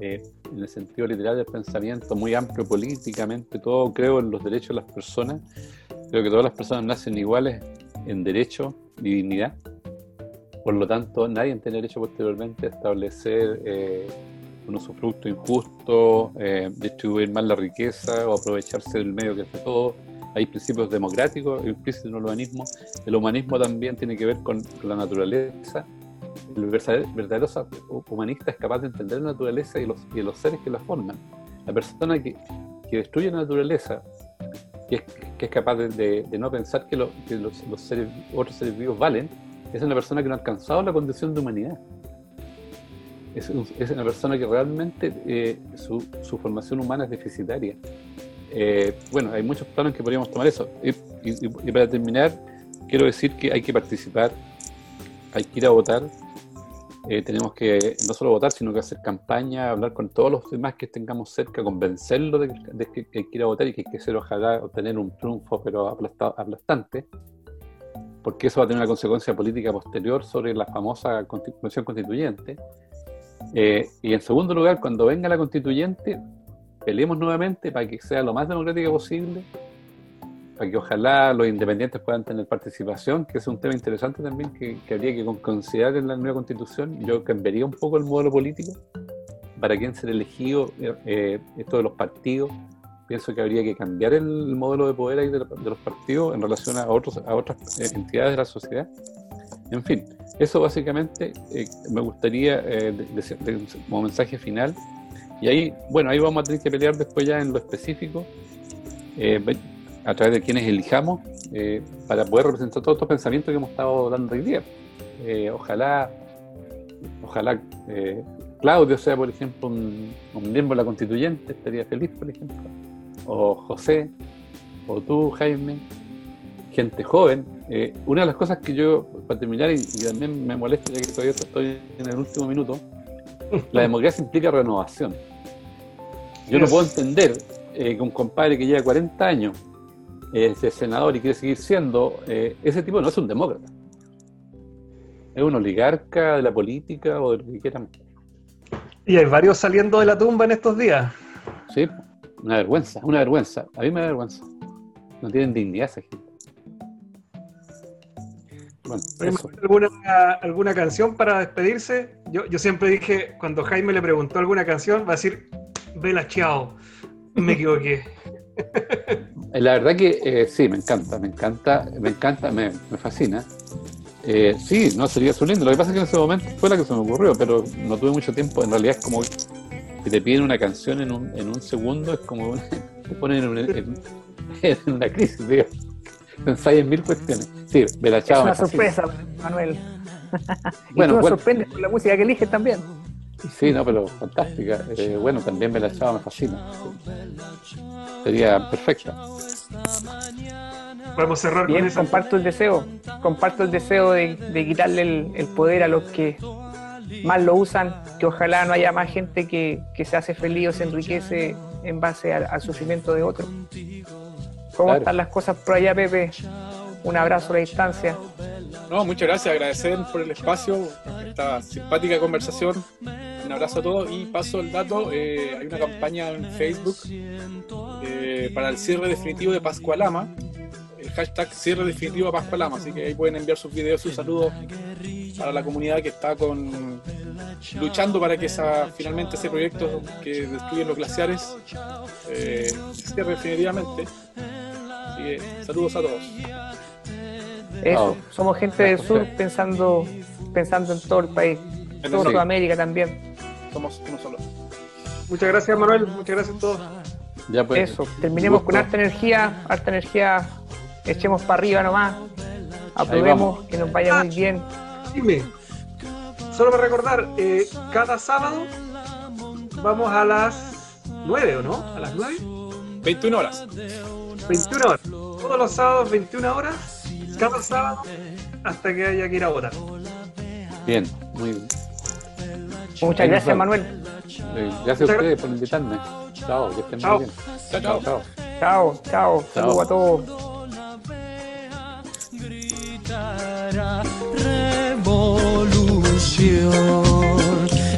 eh, en el sentido literal del pensamiento, muy amplio políticamente, todo creo en los derechos de las personas, creo que todas las personas nacen iguales en derecho y dignidad, por lo tanto nadie tiene derecho posteriormente a establecer eh, un usufructo injusto, eh, distribuir mal la riqueza o aprovecharse del medio que hace todo hay principios democráticos implícitos en el humanismo. El humanismo también tiene que ver con, la naturaleza. El verdadero, humanista es capaz de entender la naturaleza y los, y los seres que la forman. La persona que, que destruye la naturaleza, que es, que es capaz de, de, no pensar que, lo, que los, los seres, otros seres vivos valen, es una persona que no ha alcanzado la condición de humanidad es, una persona que realmente eh, su, su, formación humana es deficitaria. Eh, bueno, hay muchos planos que podríamos tomar eso. Y, y, para terminar, quiero decir que hay que participar, hay que ir a votar. Eh, tenemos que no solo votar, sino que hacer campaña, hablar con todos los demás que tengamos cerca, convencerlos de, que, hay que ir a votar y que que ser, ojalá, obtener un triunfo, pero aplastante porque eso va a tener una consecuencia política posterior sobre la famosa constitución constituyente. Eh, y en segundo lugar, cuando venga la constituyente, peleemos nuevamente para que sea lo más democrática posible, para que ojalá los independientes puedan tener participación, que es un tema interesante también que, habría que considerar en la nueva constitución. Yo cambiaría un poco el modelo político para quién ser elegido, eh, esto de los partidos. Pienso que habría que cambiar el modelo de poder ahí de, los partidos en relación a, otros, a otras eh, entidades de la sociedad. En fin, eso básicamente eh, me gustaría eh, decir como mensaje final. Y ahí, bueno, ahí vamos a tener que pelear después ya en lo específico, eh, a través de quienes elijamos, para poder representar todos estos pensamientos que hemos estado dando hoy día. ojalá, ojalá Claudio sea, por ejemplo, un, un, miembro de la constituyente, estaría feliz, por ejemplo. O José, o tú, Jaime, gente joven. Eh, una de las cosas que yo, para terminar, y, también me molesta ya que todavía estoy en el último minuto, la democracia implica renovación. Yo no puedo entender eh, que un compadre que lleva 40 años es senador y quiere seguir siendo, eh, ese tipo no es un demócrata. Es un oligarca de la política o de lo que quieran. Y hay varios saliendo de la tumba en estos días. Sí, una vergüenza, una vergüenza. A mí me da vergüenza. No tienen dignidad esa gente. alguna, alguna canción para despedirse? Yo, yo siempre dije, cuando Jaime le preguntó alguna canción, va a decir, Vela Chao. Me equivoqué. Eh, la verdad que eh, sí, me encanta, me encanta, me encanta, me, fascina. Eh, sí, no sería su lindo. Lo que pasa es que en ese momento fue la que se me ocurrió, pero no tuve mucho tiempo. En realidad es como que te piden una canción en un, en un segundo, es como te ponen en, en una crisis, digamos pensáis en mil cuestiones. Sí, Chao. Es una sorpresa, Manuel. y bueno, tú me sorprendes con la música que eliges también. Sí, no, pero fantástica. Eh, bueno, también Bella Chao me fascina. Sería perfecta. Podemos cerrar Bien, con comparto el deseo. Comparto el deseo de, de quitarle el, poder a los que más lo usan, que ojalá no haya más gente que, que se hace feliz o se enriquece en base al, al sufrimiento de otros. ¿Cómo están las cosas por allá, Pepe? Un abrazo a la distancia. No, muchas gracias, agradecer por el espacio, esta simpática conversación. Un abrazo a todos y paso el dato, eh, hay una campaña en Facebook eh, para el cierre definitivo de Pascualama, el hashtag cierre definitivo de Pascualama, así que ahí pueden enviar sus videos, sus saludos para la comunidad que está con luchando para que esa, finalmente ese proyecto que destruye los glaciares eh, cierre definitivamente saludos a todos. Eso, somos gente del sur pensando, pensando en todo el país, en toda Sudamérica también. Somos uno solo. Muchas gracias Manuel, muchas gracias a todos. Ya pues, Eso, terminemos con harta energía, harta energía, echemos para arriba nomás, aprobemos, que nos vaya muy bien. Dime, solo para recordar, eh, cada sábado vamos a las 9 o no? ¿A las 9? 21 horas. 21 horas. Todos los sábados, 21 horas, cada sábado, hasta que haya que ir a votar. Bien, muy bien. Muchas gracias, Manuel. Gracias a ustedes por invitarme. Chao, que estén muy bien. Chao, chao. Chao, chao. chao. Saludos a todos. Revolución.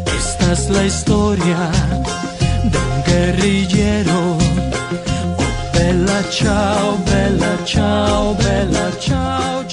Esta es la historia de un guerrillero Bella ciao, bella ciao, bella ciao.